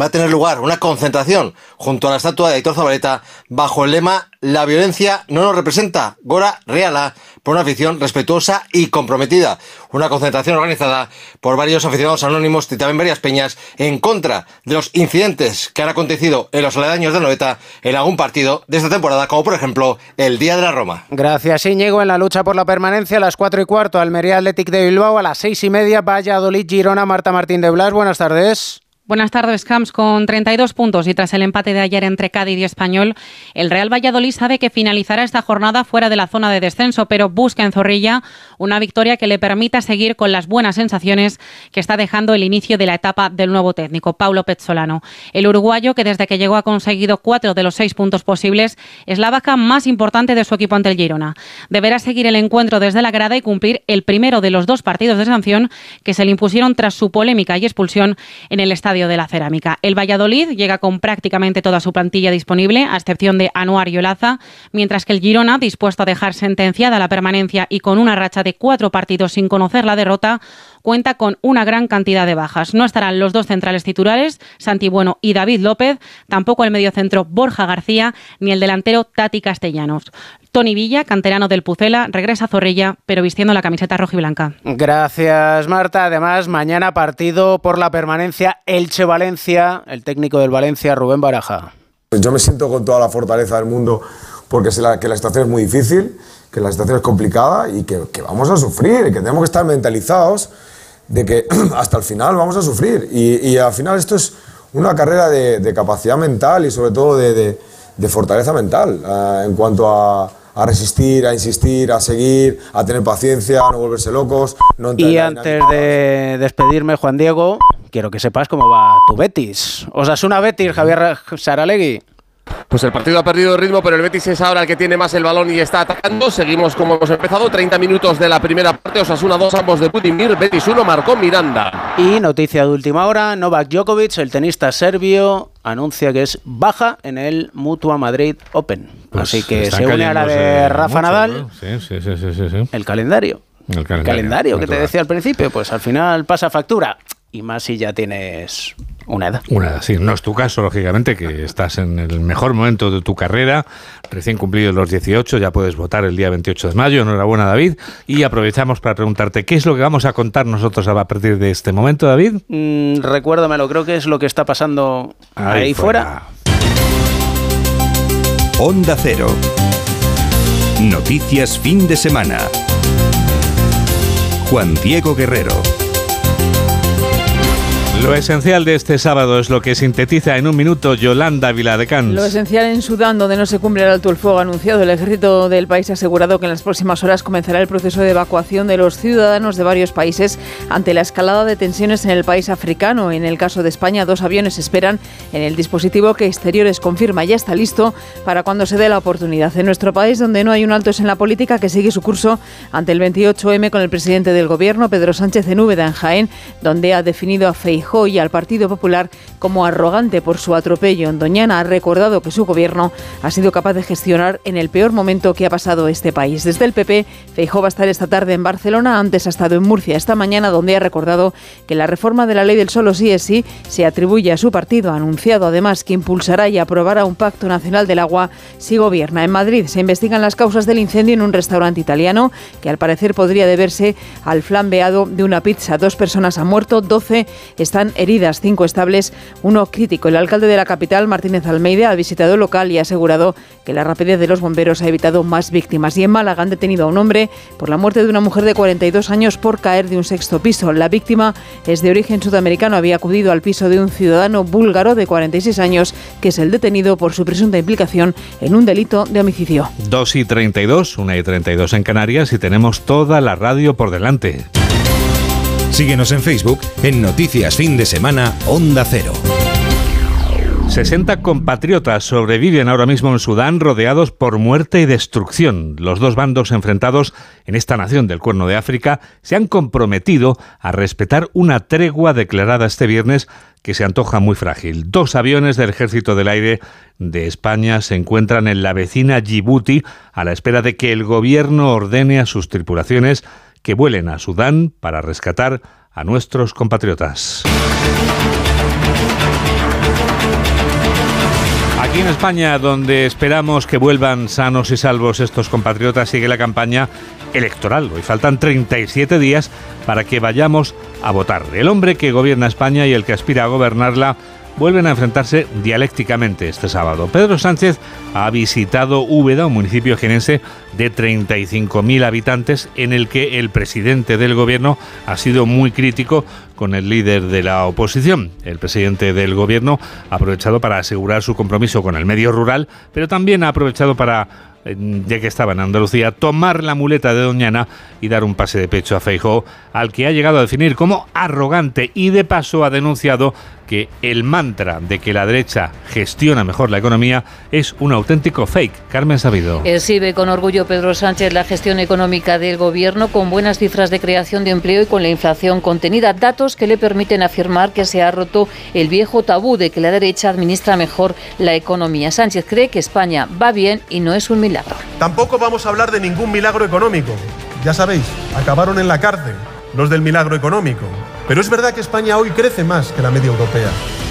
va a tener lugar una concentración junto a la estatua de Héctor Zabaleta bajo el lema La violencia no nos representa, Gora Reala, por una afición respetuosa y comprometida. Una concentración organizada por varios aficionados anónimos y también varias peñas en contra de los incidentes que han acontecido en los aledaños de Noeta en algún partido de esta temporada, como por ejemplo el Día de la Roma. Gracias, Íñigo. En la lucha por la permanencia, a las cuatro y cuarto, Almería Athletic de Bilbao, a las seis y media, Valladolid, Girona, Marta Martín de Blas. Buenas tardes. Buenas tardes, Camps. Con 32 puntos y tras el empate de ayer entre Cádiz y Español, el Real Valladolid sabe que finalizará esta jornada fuera de la zona de descenso, pero busca en Zorrilla una victoria que le permita seguir con las buenas sensaciones que está dejando el inicio de la etapa del nuevo técnico, Paulo Pezzolano. El uruguayo, que desde que llegó ha conseguido cuatro de los seis puntos posibles, es la vaca más importante de su equipo ante el Girona. Deberá seguir el encuentro desde la grada y cumplir el primero de los dos partidos de sanción que se le impusieron tras su polémica y expulsión en el estadio de la Cerámica. El Valladolid llega con prácticamente toda su plantilla disponible, a excepción de Anuar y mientras que el Girona, dispuesto a dejar sentenciada la permanencia y con una racha de cuatro partidos sin conocer la derrota, cuenta con una gran cantidad de bajas. No estarán los dos centrales titulares, Santi Bueno y David López, tampoco el mediocentro Borja García, ni el delantero Tati Castellanos. Tony Villa, canterano del Pucela, regresa a Zorrilla, pero vistiendo la camiseta roja y blanca. Gracias, Marta. Además, mañana partido por la permanencia Elche-Valencia, el técnico del Valencia, Rubén Baraja. Yo me siento con toda la fortaleza del mundo porque sé la, que la situación es muy difícil, que la situación es complicada y que, que vamos a sufrir, y que tenemos que estar mentalizados de que hasta el final vamos a sufrir. Y, y al final esto es una carrera de, de capacidad mental y sobre todo de, de, de fortaleza mental eh, en cuanto a, a, resistir, a insistir, a seguir, a tener paciencia, a no volverse locos. No y antes de despedirme, Juan Diego, quiero que sepas cómo va tu Betis. Osasuna Betis, Javier Saralegui. Pues el partido ha perdido ritmo, pero el Betis es ahora el que tiene más el balón y está atacando. Seguimos como hemos empezado, 30 minutos de la primera parte, Osasuna 2, ambos de Budimir, Betis 1, marcó Miranda. Y noticia de última hora, Novak Djokovic, el tenista serbio, anuncia que es baja en el Mutua Madrid Open. Pues Así que se une a la de Rafa mucho, Nadal. ¿no? Sí, sí, sí, sí, sí, sí. El calendario. El El calendario, calendario que te decía al principio, pues al final pasa factura. Y más si ya tienes una edad. Una, sí, no es tu caso, lógicamente, que estás en el mejor momento de tu carrera, recién cumplido los 18, ya puedes votar el día 28 de mayo. Enhorabuena, David. Y aprovechamos para preguntarte, ¿qué es lo que vamos a contar nosotros a partir de este momento, David? Mm, recuérdamelo, creo que es lo que está pasando ahí, Ahí fuera. Onda Cero. Noticias fin de semana. Juan Diego Guerrero. Lo esencial de este sábado es lo que sintetiza en un minuto Yolanda Viladecans. Lo esencial en Sudán, donde no se cumple el alto el fuego anunciado, el ejército del país ha asegurado que en las próximas horas comenzará el proceso de evacuación de los ciudadanos de varios países ante la escalada de tensiones en el país africano. En el caso de España, dos aviones esperan en el dispositivo que Exteriores confirma ya está listo para cuando se dé la oportunidad. En nuestro país, donde no hay un alto es en la política que sigue su curso ante el 28M con el presidente del gobierno, Pedro Sánchez en Úbeda, en Jaén, donde ha definido a Feijóo y al Partido Popular como arrogante por su atropello. Doñana ha recordado que su gobierno ha sido capaz de gestionar en el peor momento que ha pasado este país. Desde el PP, Feijóo va a estar esta tarde en Barcelona, antes ha estado en Murcia esta mañana, donde ha recordado que la reforma de la ley del solo sí es sí se atribuye a su partido. Ha anunciado además que impulsará y aprobará un pacto nacional del agua si gobierna. En Madrid se investigan las causas del incendio en un restaurante italiano que al parecer podría deberse al flambeado de una pizza. Dos personas han muerto, 12 están heridas, cinco estables, uno crítico. El alcalde de la capital, Martínez Almeida, ha visitado el local y ha asegurado que la rapidez de los bomberos ha evitado más víctimas. Y en Málaga han detenido a un hombre por la muerte de una mujer de 42 años por caer de un sexto piso. La víctima es de origen sudamericano, había acudido al piso de un ciudadano búlgaro de 46 años, que es el detenido por su presunta implicación en un delito de homicidio. 2 y 32, 1 y 32 en Canarias y tenemos toda la radio por delante. Síguenos en Facebook en Noticias Fin de Semana Onda Cero. 60 compatriotas sobreviven ahora mismo en Sudán rodeados por muerte y destrucción. Los dos bandos enfrentados en esta nación del Cuerno de África se han comprometido a respetar una tregua declarada este viernes que se antoja muy frágil. Dos aviones del Ejército del Aire de España se encuentran en la vecina Djibouti a la espera de que el gobierno ordene a sus tripulaciones que vuelen a Sudán para rescatar a nuestros compatriotas. Aquí en España, donde esperamos que vuelvan sanos y salvos estos compatriotas, sigue la campaña electoral. Hoy faltan 37 días para que vayamos a votar. El hombre que gobierna España y el que aspira a gobernarla vuelven a enfrentarse dialécticamente este sábado. Pedro Sánchez ha visitado Úbeda, un municipio genense de 35.000 habitantes, en el que el presidente del gobierno ha sido muy crítico con el líder de la oposición. El presidente del gobierno ha aprovechado para asegurar su compromiso con el medio rural, pero también ha aprovechado para ya que estaba en Andalucía, tomar la muleta de Doñana y dar un pase de pecho a Feijó, al que ha llegado a definir como arrogante y de paso ha denunciado que el mantra de que la derecha gestiona mejor la economía es un auténtico fake. Carmen Sabido. Exhibe con orgullo Pedro Sánchez la gestión económica del gobierno con buenas cifras de creación de empleo y con la inflación contenida, datos que le permiten afirmar que se ha roto el viejo tabú de que la derecha administra mejor la economía. Sánchez cree que España va bien y no es un milagro. Tampoco vamos a hablar de ningún milagro económico. Ya sabéis, acabaron en la cárcel los del milagro económico. Pero es verdad que España hoy crece más que la media europea.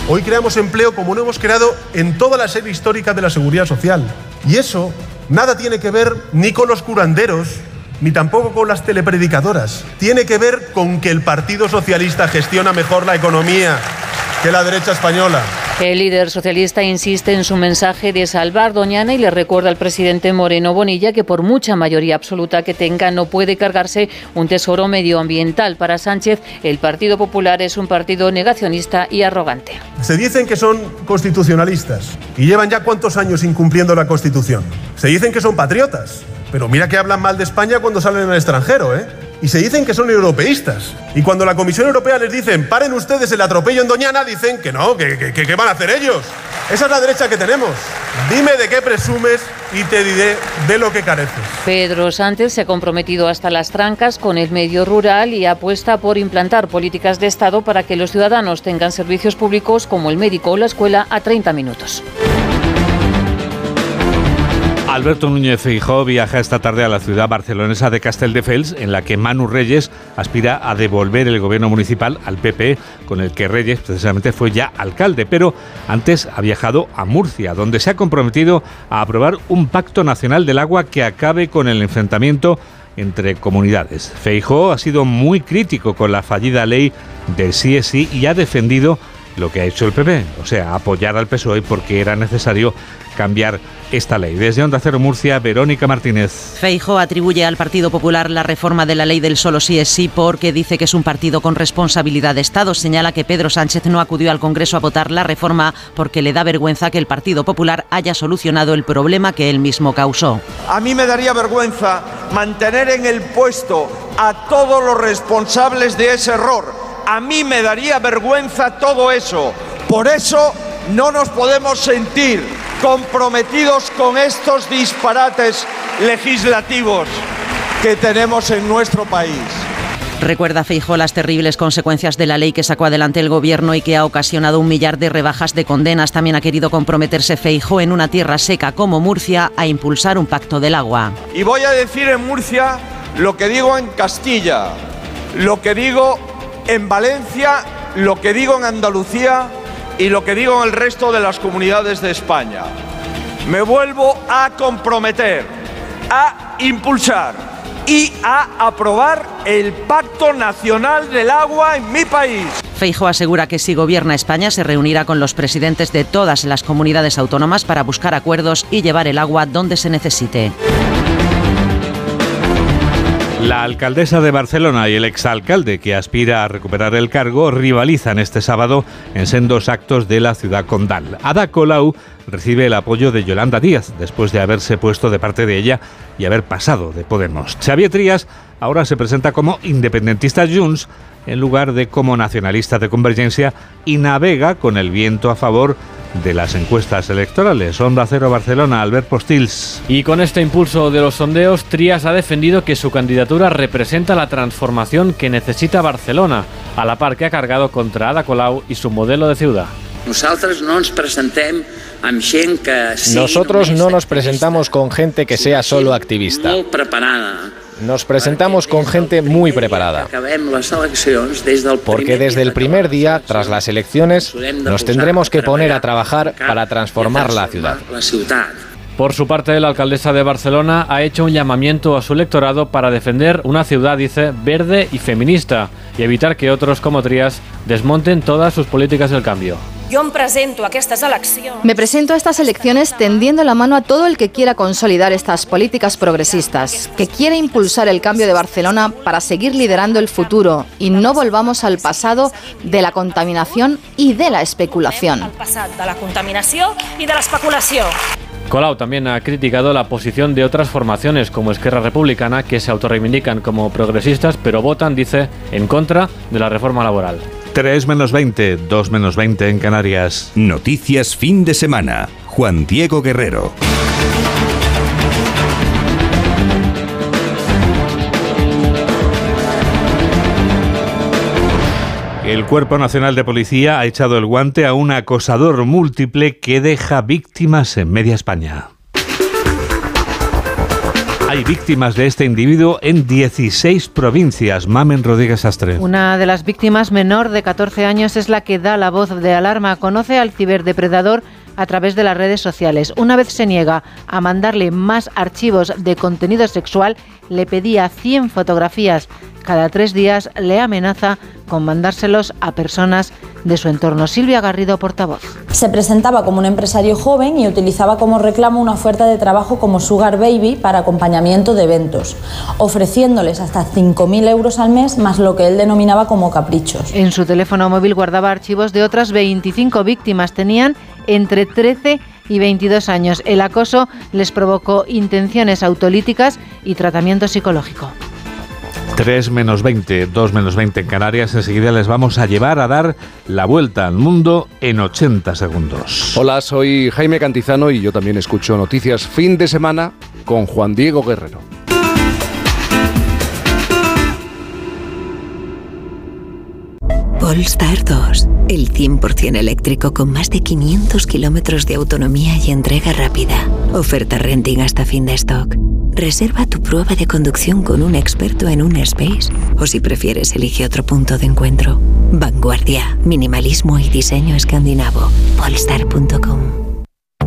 Hoy creamos empleo como no hemos creado en toda la serie histórica de la seguridad social. Y eso nada tiene que ver ni con los curanderos, ni tampoco con las telepredicadoras. Tiene que ver con que el Partido Socialista gestiona mejor la economía que la derecha española. El líder socialista insiste en su mensaje de salvar Doñana y le recuerda al presidente Moreno Bonilla que por mucha mayoría absoluta que tenga no puede cargarse un tesoro medioambiental. Para Sánchez, el Partido Popular es un partido negacionista y arrogante. Se dicen que son constitucionalistas y llevan ya cuántos años incumpliendo la Constitución. Se dicen que son patriotas, pero mira que hablan mal de España cuando salen al extranjero, ¿eh? Y se dicen que son europeístas. Y cuando la Comisión Europea les dicen, paren ustedes el atropello en Doñana, dicen que no, que, qué van a hacer ellos. Esa es la derecha que tenemos. Dime de qué presumes y te diré de lo que careces. Pedro Sánchez se ha comprometido hasta las trancas con el medio rural y apuesta por implantar políticas de Estado para que los ciudadanos tengan servicios públicos como el médico o la escuela a 30 minutos. Alberto Núñez Feijóo viaja esta tarde a la ciudad barcelonesa de Castelldefels, en la que Manu Reyes aspira a devolver el gobierno municipal al PP, con el que Reyes precisamente fue ya alcalde, pero antes ha viajado a Murcia, donde se ha comprometido a aprobar un pacto nacional del agua que acabe con el enfrentamiento entre comunidades. Feijóo ha sido muy crítico con la fallida ley del sí y ha defendido lo que ha hecho el PP, o sea, apoyar al PSOE porque era necesario cambiar esta ley. Desde Onda Cero Murcia, Verónica Martínez. Feijo atribuye al Partido Popular la reforma de la ley del solo sí es sí porque dice que es un partido con responsabilidad de Estado. Señala que Pedro Sánchez no acudió al Congreso a votar la reforma porque le da vergüenza que el Partido Popular haya solucionado el problema que él mismo causó. A mí me daría vergüenza mantener en el puesto a todos los responsables de ese error. A mí me daría vergüenza todo eso. Por eso no nos podemos sentir comprometidos con estos disparates legislativos que tenemos en nuestro país. Recuerda Feijó las terribles consecuencias de la ley que sacó adelante el gobierno y que ha ocasionado un millar de rebajas de condenas. También ha querido comprometerse Feijó en una tierra seca como Murcia a impulsar un pacto del agua. Y voy a decir en Murcia lo que digo en Castilla, lo que digo en Valencia, lo que digo en Andalucía y lo que digo en el resto de las comunidades de España. Me vuelvo a comprometer, a impulsar y a aprobar el Pacto Nacional del Agua en mi país. Feijo asegura que si gobierna España se reunirá con los presidentes de todas las comunidades autónomas para buscar acuerdos y llevar el agua donde se necesite. La alcaldesa de Barcelona y el exalcalde que aspira a recuperar el cargo rivalizan este sábado en sendos actos de la ciudad condal. Ada Colau recibe el apoyo de Yolanda Díaz después de haberse puesto de parte de ella y haber pasado de Podemos. Xavier Trías ahora se presenta como independentista Junts en lugar de como nacionalista de Convergencia y navega con el viento a favor las encuestas electorales. Onda Cero Barcelona, Albert Postils. Y con este impulso de los sondeos, Trías ha defendido que su candidatura representa la transformación que necesita Barcelona, a la par que ha cargado contra Ada Colau y su modelo de ciudad. Nosotros no nos presentamos con gente que sea solo activista. Nos presentamos con gente muy preparada. Porque desde el primer día, tras las elecciones, nos tendremos que poner a trabajar para transformar la ciudad. Por su parte, la alcaldesa de Barcelona ha hecho un llamamiento a su electorado para defender una ciudad, dice, verde y feminista y evitar que otros como Trías desmonten todas sus políticas del cambio. Me presento a estas elecciones tendiendo la mano a todo el que quiera consolidar estas políticas progresistas, que quiera impulsar el cambio de Barcelona para seguir liderando el futuro y no volvamos al pasado de la contaminación y de la especulación. de la contaminación y de la especulación. Colau también ha criticado la posición de otras formaciones como Esquerra Republicana que se autorreivindican como progresistas pero votan, dice, en contra de la reforma laboral. 3 menos 20, 2 menos 20 en Canarias. Noticias fin de semana. Juan Diego Guerrero. El Cuerpo Nacional de Policía ha echado el guante a un acosador múltiple que deja víctimas en media España. Hay víctimas de este individuo en 16 provincias. Mamen Rodríguez Astre. Una de las víctimas menor de 14 años es la que da la voz de alarma. Conoce al ciberdepredador a través de las redes sociales. Una vez se niega a mandarle más archivos de contenido sexual, le pedía 100 fotografías. Cada tres días le amenaza con mandárselos a personas de su entorno. Silvia Garrido, portavoz. Se presentaba como un empresario joven y utilizaba como reclamo una oferta de trabajo como Sugar Baby para acompañamiento de eventos, ofreciéndoles hasta 5.000 euros al mes más lo que él denominaba como caprichos. En su teléfono móvil guardaba archivos de otras 25 víctimas. Tenían entre 13 y 22 años. El acoso les provocó intenciones autolíticas y tratamiento psicológico. 3 menos 20, 2 menos 20 en Canarias. Enseguida les vamos a llevar a dar la vuelta al mundo en 80 segundos. Hola, soy Jaime Cantizano y yo también escucho noticias fin de semana con Juan Diego Guerrero. Polestar 2, el 100% eléctrico con más de 500 kilómetros de autonomía y entrega rápida. Oferta renting hasta fin de stock. Reserva tu prueba de conducción con un experto en un space o si prefieres elige otro punto de encuentro. Vanguardia, minimalismo y diseño escandinavo. Polestar.com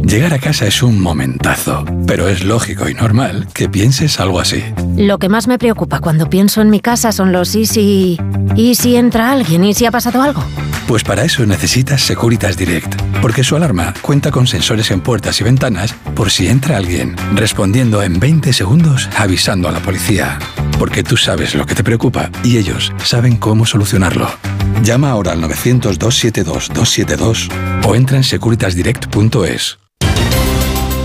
Llegar a casa es un momentazo, pero es lógico y normal que pienses algo así. Lo que más me preocupa cuando pienso en mi casa son los y si... ¿Y si entra alguien? ¿Y si ha pasado algo? Pues para eso necesitas Securitas Direct, porque su alarma cuenta con sensores en puertas y ventanas por si entra alguien, respondiendo en 20 segundos avisando a la policía. Porque tú sabes lo que te preocupa y ellos saben cómo solucionarlo. Llama ahora al 900-272-272 o entra en securitasdirect.es.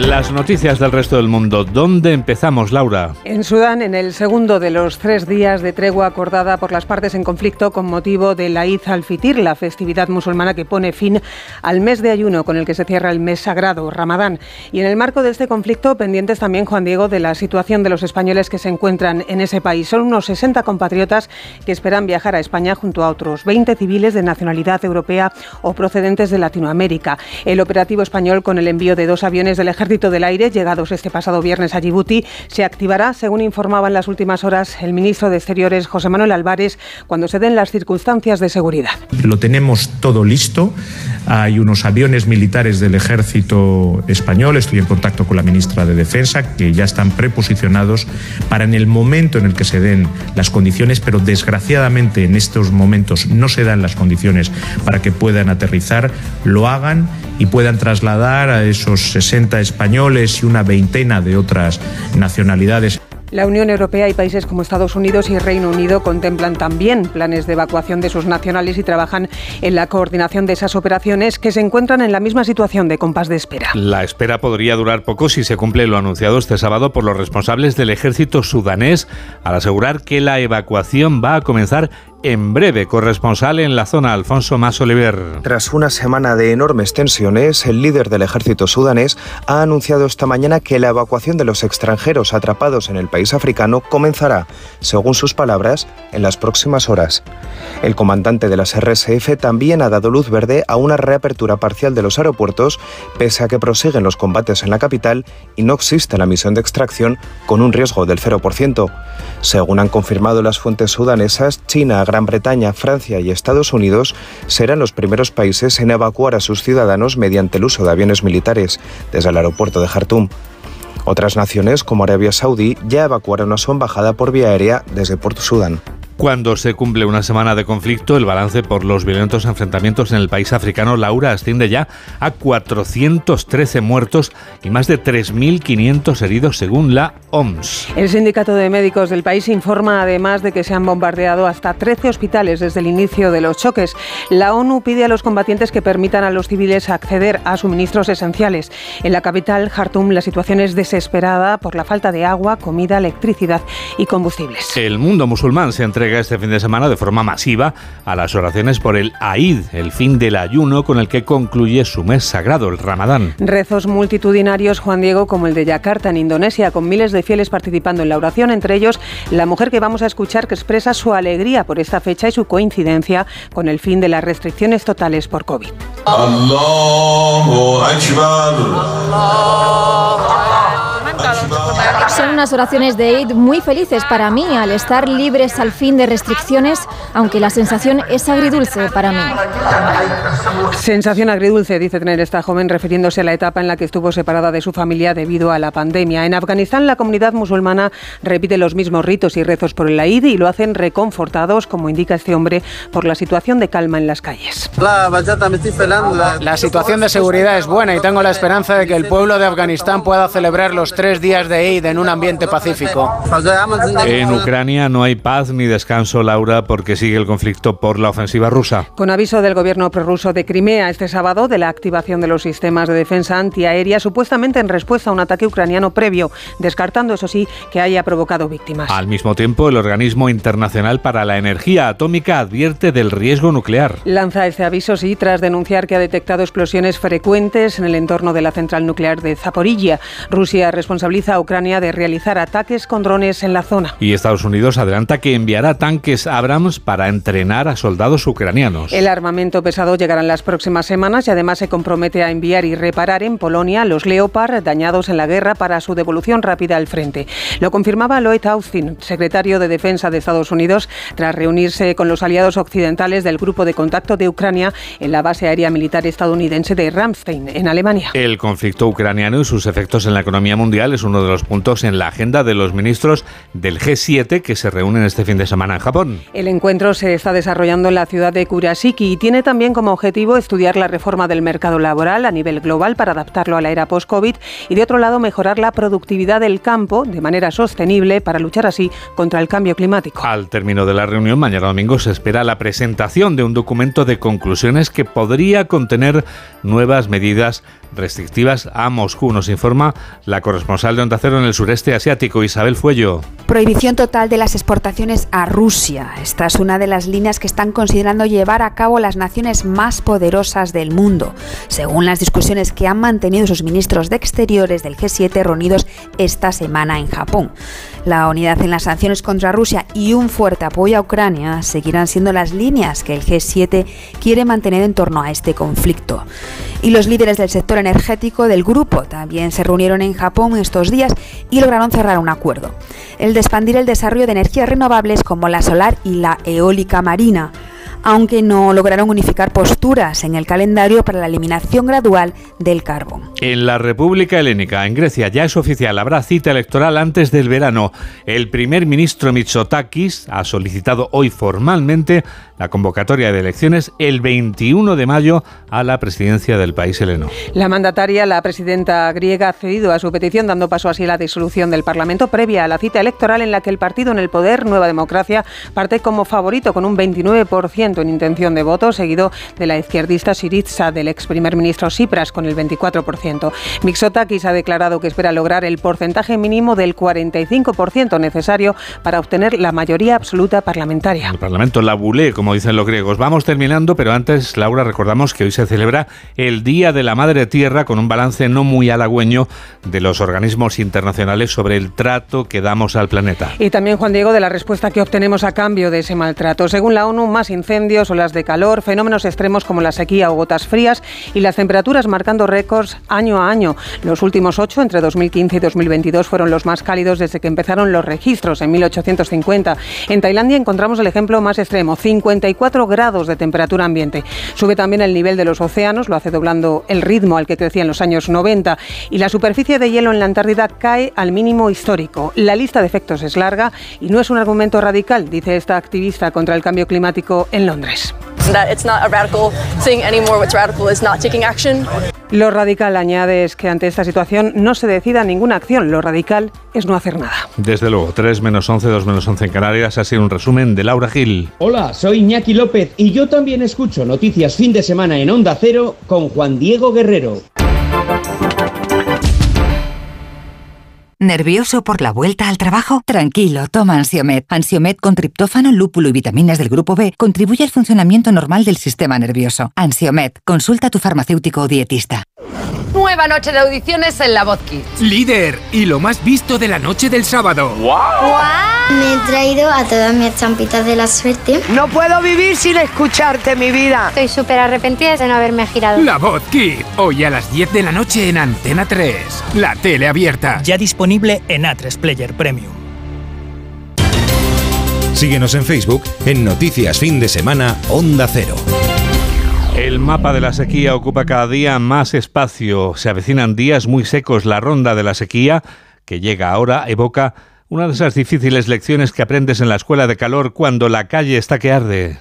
Las noticias del resto del mundo. ¿Dónde empezamos, Laura? En Sudán, en el segundo de los tres días de tregua acordada por las partes en conflicto con motivo de la Eid al-Fitir, la festividad musulmana que pone fin al mes de ayuno con el que se cierra el mes sagrado, Ramadán. Y en el marco de este conflicto, pendientes también, Juan Diego, de la situación de los españoles que se encuentran en ese país. Son unos 60 compatriotas que esperan viajar a España junto a otros 20 civiles de nacionalidad europea o procedentes de Latinoamérica. El operativo español con el envío de dos aviones del ejército Ejército del Aire, llegados este pasado viernes a Djibouti, se activará, según informaba en las últimas horas el ministro de Exteriores, José Manuel Álvarez, cuando se den las circunstancias de seguridad. Lo tenemos todo listo. Hay unos aviones militares del ejército español, estoy en contacto con la ministra de Defensa, que ya están preposicionados para en el momento en el que se den las condiciones, pero desgraciadamente en estos momentos no se dan las condiciones para que puedan aterrizar, lo hagan y puedan trasladar a esos 60 españoles y una veintena de otras nacionalidades. La Unión Europea y países como Estados Unidos y Reino Unido contemplan también planes de evacuación de sus nacionales y trabajan en la coordinación de esas operaciones que se encuentran en la misma situación de compás de espera. La espera podría durar poco si se cumple lo anunciado este sábado por los responsables del ejército sudanés al asegurar que la evacuación va a comenzar en breve. Corresponsal en la zona, Alfonso Más Oliver. Tras una semana de enormes tensiones, el líder del ejército sudanés ha anunciado esta mañana que la evacuación de los extranjeros atrapados en el país africano comenzará, según sus palabras, en las próximas horas. El comandante de las RSF también ha dado luz verde a una reapertura parcial de los aeropuertos, pese a que prosiguen los combates en la capital y no existe la misión de extracción con un riesgo del 0%. Según han confirmado las fuentes sudanesas, China, Gran Bretaña, Francia y Estados Unidos serán los primeros países en evacuar a sus ciudadanos mediante el uso de aviones militares desde el aeropuerto de Jartum. Otras naciones, como Arabia Saudí, ya evacuaron a su embajada por vía aérea desde Puerto Sudán. Cuando se cumple una semana de conflicto, el balance por los violentos enfrentamientos en el país africano, Laura, asciende ya a 413 muertos y más de 3.500 heridos según la OMS. El sindicato de médicos del país informa además de que se han bombardeado hasta 13 hospitales desde el inicio de los choques. La ONU pide a los combatientes que permitan a los civiles acceder a suministros esenciales. En la capital, Jartum, la situación es desesperada por la falta de agua, comida, electricidad y combustibles. El mundo musulmán se entrega este fin de semana de forma masiva a las oraciones por el Aid, el fin del ayuno con el que concluye su mes sagrado, el Ramadán. Rezos multitudinarios, Juan Diego, como el de Yakarta en Indonesia, con miles de fieles participando en la oración, entre ellos la mujer que vamos a escuchar que expresa su alegría por esta fecha y su coincidencia con el fin de las restricciones totales por COVID. Son unas oraciones de Eid muy felices para mí al estar libres al fin de restricciones, aunque la sensación es agridulce para mí. Sensación agridulce, dice tener esta joven refiriéndose a la etapa en la que estuvo separada de su familia debido a la pandemia. En Afganistán la comunidad musulmana repite los mismos ritos y rezos por el Eid y lo hacen reconfortados, como indica este hombre, por la situación de calma en las calles. La situación de seguridad es buena y tengo la esperanza de que el pueblo de Afganistán pueda celebrar los tres días de Eid en un ambiente pacífico. En Ucrania no hay paz ni descanso, Laura, porque sigue el conflicto por la ofensiva rusa. Con aviso del gobierno prorruso de Crimea este sábado de la activación de los sistemas de defensa antiaérea, supuestamente en respuesta a un ataque ucraniano previo, descartando, eso sí, que haya provocado víctimas. Al mismo tiempo, el Organismo Internacional para la Energía Atómica advierte del riesgo nuclear. Lanza este aviso, sí, tras denunciar que ha detectado explosiones frecuentes en el entorno de la central nuclear de Zaporilla. Rusia responsabiliza a Ucrania de realizar ataques con drones en la zona. Y Estados Unidos adelanta que enviará tanques Abrams para entrenar a soldados ucranianos. El armamento pesado llegará en las próximas semanas y además se compromete a enviar y reparar en Polonia los Leopard dañados en la guerra para su devolución rápida al frente. Lo confirmaba Lloyd Austin, secretario de Defensa de Estados Unidos, tras reunirse con los aliados occidentales del Grupo de Contacto de Ucrania en la base aérea militar estadounidense de Ramstein, en Alemania. El conflicto ucraniano y sus efectos en la economía mundial es uno de los puntos en la agenda de los ministros del G7 que se reúnen este fin de semana en Japón. El encuentro se está desarrollando en la ciudad de Kurashiki y tiene también como objetivo estudiar la reforma del mercado laboral a nivel global para adaptarlo a la era post-COVID y de otro lado mejorar la productividad del campo de manera sostenible para luchar así contra el cambio climático. Al término de la reunión, mañana domingo se espera la presentación de un documento de conclusiones que podría contener nuevas medidas restrictivas a Moscú, nos informa la corresponsal de Onda Cero en el sureste asiático, Isabel Fuello. Prohibición total de las exportaciones a Rusia. Esta es una de las líneas que están considerando llevar a cabo las naciones más poderosas del mundo, según las discusiones que han mantenido sus ministros de Exteriores del G7 reunidos esta semana en Japón. La unidad en las sanciones contra Rusia y un fuerte apoyo a Ucrania seguirán siendo las líneas que el G7 quiere mantener en torno a este conflicto. Y los líderes del sector energético del grupo también se reunieron en Japón estos días y lograron cerrar un acuerdo, el de expandir el desarrollo de energías renovables como la solar y la eólica marina aunque no lograron unificar posturas en el calendario para la eliminación gradual del carbón. En la República Helénica, en Grecia, ya es oficial, habrá cita electoral antes del verano. El primer ministro Mitsotakis ha solicitado hoy formalmente la convocatoria de elecciones el 21 de mayo a la presidencia del país heleno. La mandataria, la presidenta griega, ha cedido a su petición, dando paso así a la disolución del Parlamento previa a la cita electoral en la que el partido en el poder, Nueva Democracia, parte como favorito con un 29% en intención de voto, seguido de la izquierdista Syriza del ex primer ministro Tsipras con el 24%. Mixotakis ha declarado que espera lograr el porcentaje mínimo del 45% necesario para obtener la mayoría absoluta parlamentaria. El Parlamento la bulé, como dicen los griegos. Vamos terminando, pero antes, Laura, recordamos que hoy se celebra el Día de la Madre Tierra con un balance no muy halagüeño de los organismos internacionales sobre el trato que damos al planeta. Y también, Juan Diego, de la respuesta que obtenemos a cambio de ese maltrato. Según la ONU, más incendios olas de calor, fenómenos extremos como la sequía o gotas frías y las temperaturas marcando récords año a año. Los últimos ocho, entre 2015 y 2022, fueron los más cálidos desde que empezaron los registros en 1850. En Tailandia encontramos el ejemplo más extremo, 54 grados de temperatura ambiente. Sube también el nivel de los océanos, lo hace doblando el ritmo al que crecía en los años 90 y la superficie de hielo en la Antártida cae al mínimo histórico. La lista de efectos es larga y no es un argumento radical, dice esta activista contra el cambio climático en Londres. Lo radical, añade, es que ante esta situación no se decida ninguna acción. Lo radical es no hacer nada. Desde luego, 3 menos 11, 2 menos 11 en Canarias ha sido un resumen de Laura Gil. Hola, soy Iñaki López y yo también escucho noticias fin de semana en Onda Cero con Juan Diego Guerrero. ¿Nervioso por la vuelta al trabajo? Tranquilo, toma Ansiomet. Ansiomet con triptófano, lúpulo y vitaminas del grupo B contribuye al funcionamiento normal del sistema nervioso. Ansiomet, consulta a tu farmacéutico o dietista. Nueva noche de audiciones en La Voz Kids. Líder y lo más visto de la noche del sábado. ¡Wow! Me he traído a todas mis estampitas de la suerte. No puedo vivir sin escucharte, mi vida. Estoy súper arrepentida de no haberme girado. La Voz Kids, hoy a las 10 de la noche en Antena 3. La tele abierta. Ya disponible en A3 Player Premium. Síguenos en Facebook en Noticias Fin de Semana Onda Cero. El mapa de la sequía ocupa cada día más espacio. Se avecinan días muy secos. La ronda de la sequía, que llega ahora, evoca una de esas difíciles lecciones que aprendes en la escuela de calor cuando la calle está que arde.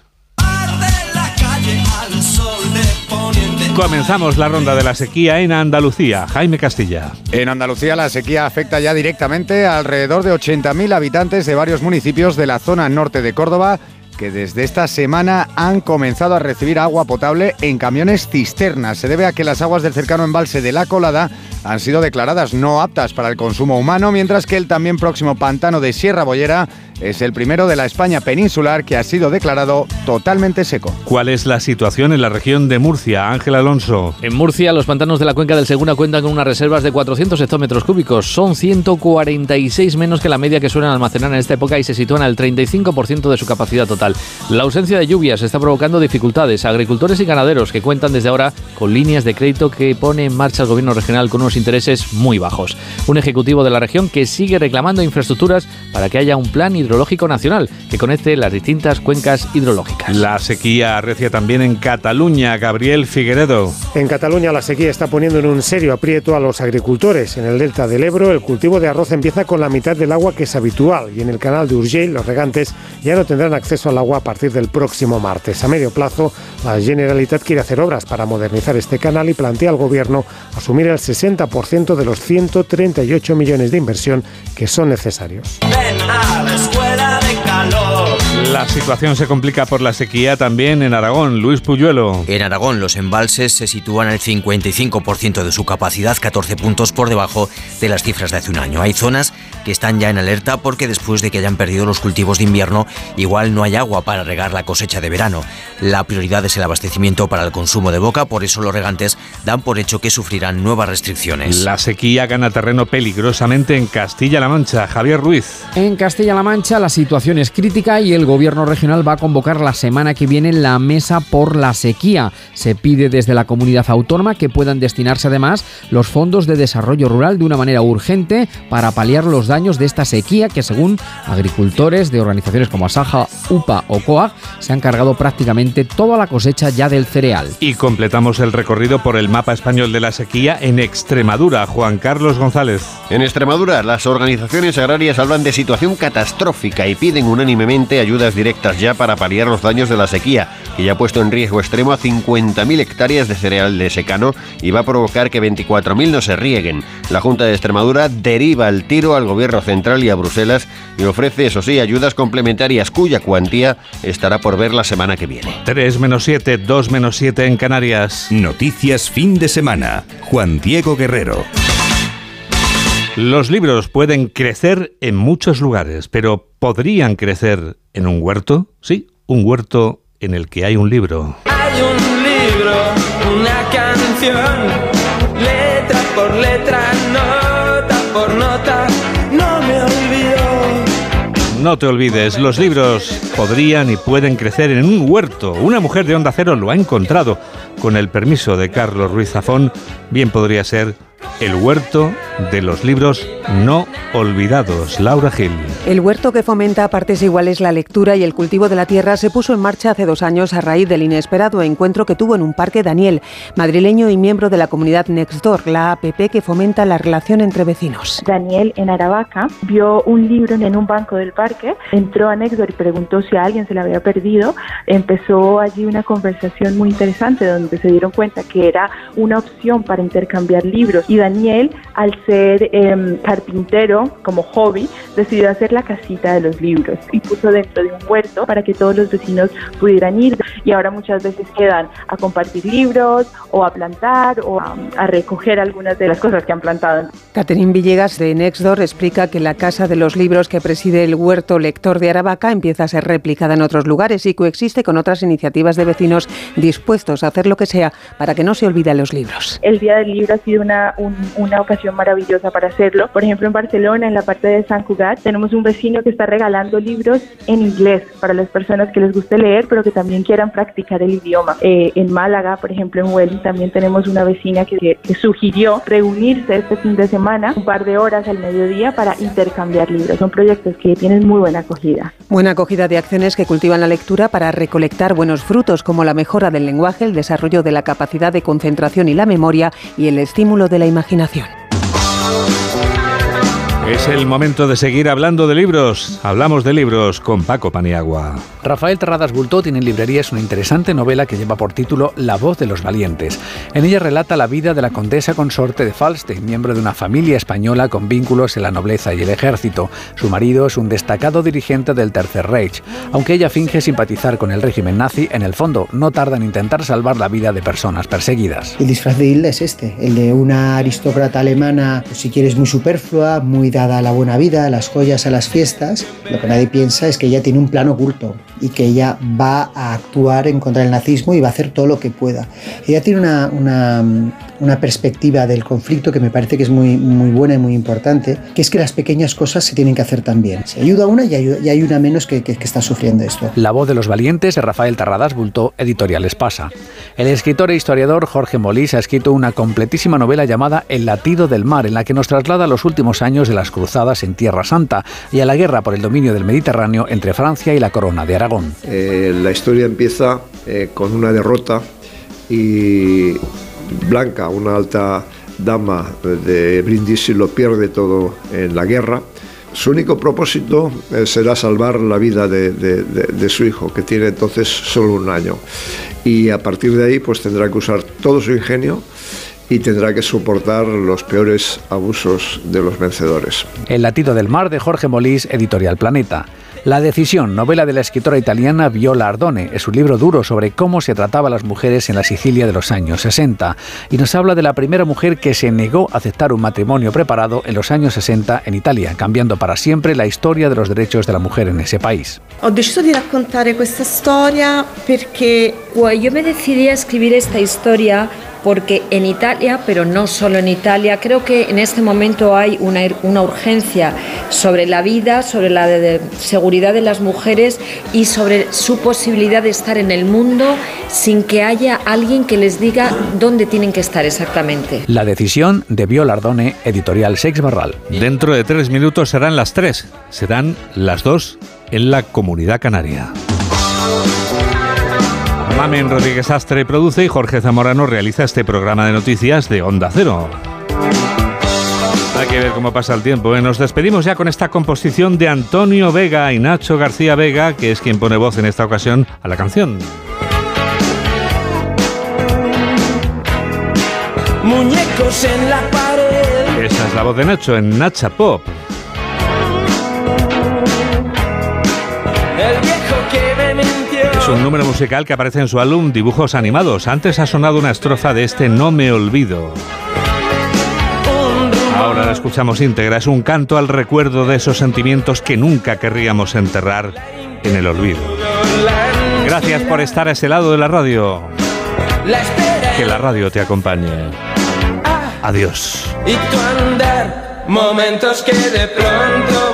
Comenzamos la ronda de la sequía en Andalucía. Jaime Castilla. En Andalucía la sequía afecta ya directamente a alrededor de 80.000 habitantes de varios municipios de la zona norte de Córdoba que desde esta semana han comenzado a recibir agua potable en camiones cisternas. Se debe a que las aguas del cercano embalse de La Colada han sido declaradas no aptas para el consumo humano, mientras que el también próximo pantano de Sierra Bollera es el primero de la España peninsular que ha sido declarado totalmente seco. ¿Cuál es la situación en la región de Murcia? Ángel Alonso. En Murcia, los pantanos de la cuenca del Segura cuentan con unas reservas de 400 hectómetros cúbicos. Son 146 menos que la media que suelen almacenar en esta época y se sitúan al 35% de su capacidad total. La ausencia de lluvias está provocando dificultades a agricultores y ganaderos que cuentan desde ahora con líneas de crédito que pone en marcha el gobierno regional con unos intereses muy bajos. Un ejecutivo de la región que sigue reclamando infraestructuras para que haya un plan hidrológico nacional que conecte las distintas cuencas hidrológicas. La sequía arrecia también en Cataluña. Gabriel Figueredo. En Cataluña la sequía está poniendo en un serio aprieto a los agricultores. En el delta del Ebro el cultivo de arroz empieza con la mitad del agua que es habitual y en el canal de Urgell los regantes ya no tendrán acceso al agua a partir del próximo martes. A medio plazo, la Generalitat quiere hacer obras para modernizar este canal y plantea al gobierno asumir el 60% de los 138 millones de inversión que son necesarios. La situación se complica por la sequía también en Aragón. Luis Puyuelo. En Aragón los embalses se sitúan al 55% de su capacidad, 14 puntos por debajo de las cifras de hace un año. Hay zonas que están ya en alerta porque después de que hayan perdido los cultivos de invierno, igual no hay agua para regar la cosecha de verano. La prioridad es el abastecimiento para el consumo de boca, por eso los regantes dan por hecho que sufrirán nuevas restricciones. La sequía gana terreno peligrosamente en Castilla-La Mancha. Javier Ruiz. En Castilla-La Mancha la situación es crítica y el gobierno regional va a convocar la semana que viene la mesa por la sequía. Se pide desde la comunidad autónoma que puedan destinarse además los fondos de desarrollo rural de una manera urgente para paliar los daños de esta sequía que según agricultores de organizaciones como Asaja, UPA o COAG se han cargado prácticamente toda la cosecha ya del cereal. Y completamos el recorrido por el mapa español de la sequía en Extremadura. Juan Carlos González. En Extremadura, las organizaciones agrarias hablan de situación catastrófica y piden unánimemente ayudas directas ya para paliar los daños de la sequía, que ya ha puesto en riesgo extremo a 50.000 hectáreas de cereal de secano y va a provocar que 24.000 no se rieguen. La Junta de Extremadura deriva el tiro al gobierno central y a Bruselas y ofrece, eso sí, ayudas complementarias cuya cuantía estará por ver la semana que viene. 3 menos 7, 2 menos 7 en Canarias. Noticias fin de semana. Juan Diego Guerrero. Los libros pueden crecer en muchos lugares, pero ¿podrían crecer en un huerto? Sí, un huerto en el que hay un libro. Hay un libro, una canción, letra por letra, nota por nota, no me olvido. no te olvides, los libros podrían y pueden crecer en un huerto. Una mujer de Onda Cero lo ha encontrado. Con el permiso de Carlos Ruiz Zafón, bien podría ser el huerto de los libros no olvidados. Laura Gil. El huerto que fomenta a partes iguales la lectura y el cultivo de la tierra se puso en marcha hace dos años a raíz del inesperado encuentro que tuvo en un parque Daniel, madrileño y miembro de la comunidad Nextdoor, la APP que fomenta la relación entre vecinos. Daniel en Aravaca vio un libro en un banco del parque, entró a Nextdoor y preguntó si a alguien se le había perdido. Empezó allí una conversación muy interesante donde se dieron cuenta que era una opción para intercambiar libros y Daniel, al ser em, carpintero como hobby, decidió hacer la casita de los libros y puso dentro de un huerto para que todos los vecinos pudieran ir y ahora muchas veces quedan a compartir libros o a plantar o a, a recoger algunas de las cosas que han plantado. Catherine Villegas de Nextdoor explica que la casa de los libros que preside el huerto lector de Aravaca empieza a ser replicada en otros lugares y coexiste con otras iniciativas de vecinos dispuestos a hacer lo que sea para que no se olviden los libros. El Día del Libro ha sido una, un- una ocasión maravillosa para hacerlo. Por ejemplo, en Barcelona, en la parte de San Cugat, tenemos un vecino que está regalando libros en inglés para las personas que les guste leer, pero que también quieran practicar el idioma. Eh, en Málaga, por ejemplo, en Huelva, también tenemos una vecina que, que sugirió reunirse este fin de semana, un par de horas al mediodía, para intercambiar libros. Son proyectos que tienen muy buena acogida. Buena acogida de acciones que cultivan la lectura para recolectar buenos frutos como la mejora del lenguaje, el desarrollo de la capacidad de concentración y la memoria y el estímulo de la imaginación. Es el momento de seguir hablando de libros. Hablamos de libros con Paco Paniagua. Rafael Terradas Bultó tiene en librerías una interesante novela que lleva por título La voz de los valientes. En ella relata la vida de la condesa consorte de Falstein, miembro de una familia española con vínculos en la nobleza y el ejército. Su marido es un destacado dirigente del Tercer Reich. Aunque ella finge simpatizar con el régimen nazi, en el fondo no tarda en intentar salvar la vida de personas perseguidas. El disfraz de Hilda es este, el de una aristócrata alemana, si quieres, muy superflua, muy dada a la buena vida, a las joyas, a las fiestas. Lo que nadie piensa es que ella tiene un plan oculto y que ella va a actuar en contra del nazismo y va a hacer todo lo que pueda. Ella tiene una, una, una perspectiva del conflicto que me parece que es muy, muy buena y muy importante, que es que las pequeñas cosas se tienen que hacer también. Se ayuda una y hay, y hay una menos que, que, que está sufriendo esto. La voz de los valientes de Rafael Terradas Bultó, editorial Espasa. El escritor e historiador Jorge Molís ha escrito una completísima novela llamada El latido del mar, en la que nos traslada los últimos años de las cruzadas en Tierra Santa y a la guerra por el dominio del Mediterráneo entre Francia y la corona de Aragón. Eh, la historia empieza eh, con una derrota y Blanca, una alta dama de Brindisi, lo pierde todo en la guerra. Su único propósito eh, será salvar la vida de, de, su hijo, que tiene entonces solo un año. Y a partir de ahí, pues tendrá que usar todo su ingenio y tendrá que soportar los peores abusos de los vencedores. El latido del mar de Jorge Molís, editorial Planeta. La decisión, novela de la escritora italiana Viola Ardone, es un libro duro sobre cómo se trataba a las mujeres en la Sicilia de los años 60 y nos habla de la primera mujer que se negó a aceptar un matrimonio preparado en los años 60 en Italia, cambiando para siempre la historia de los derechos de la mujer en ese país. Ho deciso di raccontare questa storia perché yo me decidí a escribir esta historia porque en Italia, pero no solo en Italia, creo que en este momento hay una, una urgencia sobre la vida, sobre la de, de seguridad de las mujeres y sobre su posibilidad de estar en el mundo sin que haya alguien que les diga dónde tienen que estar exactamente. La decisión de Viola Ardone, editorial Sex Barral. Dentro de tres minutos serán las tres, serán las dos en la comunidad canaria. Mamen Rodríguez Astre produce y Jorge Zamorano realiza este programa de noticias de Onda Cero. Hay que ver cómo pasa el tiempo. ¿eh? Nos despedimos ya con esta composición de Antonio Vega y Nacho García Vega, que es quien pone voz en esta ocasión a la canción. Muñecos en la pared. Esa es la voz de Nacho en Nacha Pop. Es un número musical que aparece en su álbum Dibujos Animados. Antes ha sonado una estrofa de este No me olvido. Ahora la escuchamos íntegra. Es un canto al recuerdo de esos sentimientos que nunca querríamos enterrar en el olvido. Gracias por estar a ese lado de la radio. Que la radio te acompañe. Adiós. Y tu andar, momentos que de pronto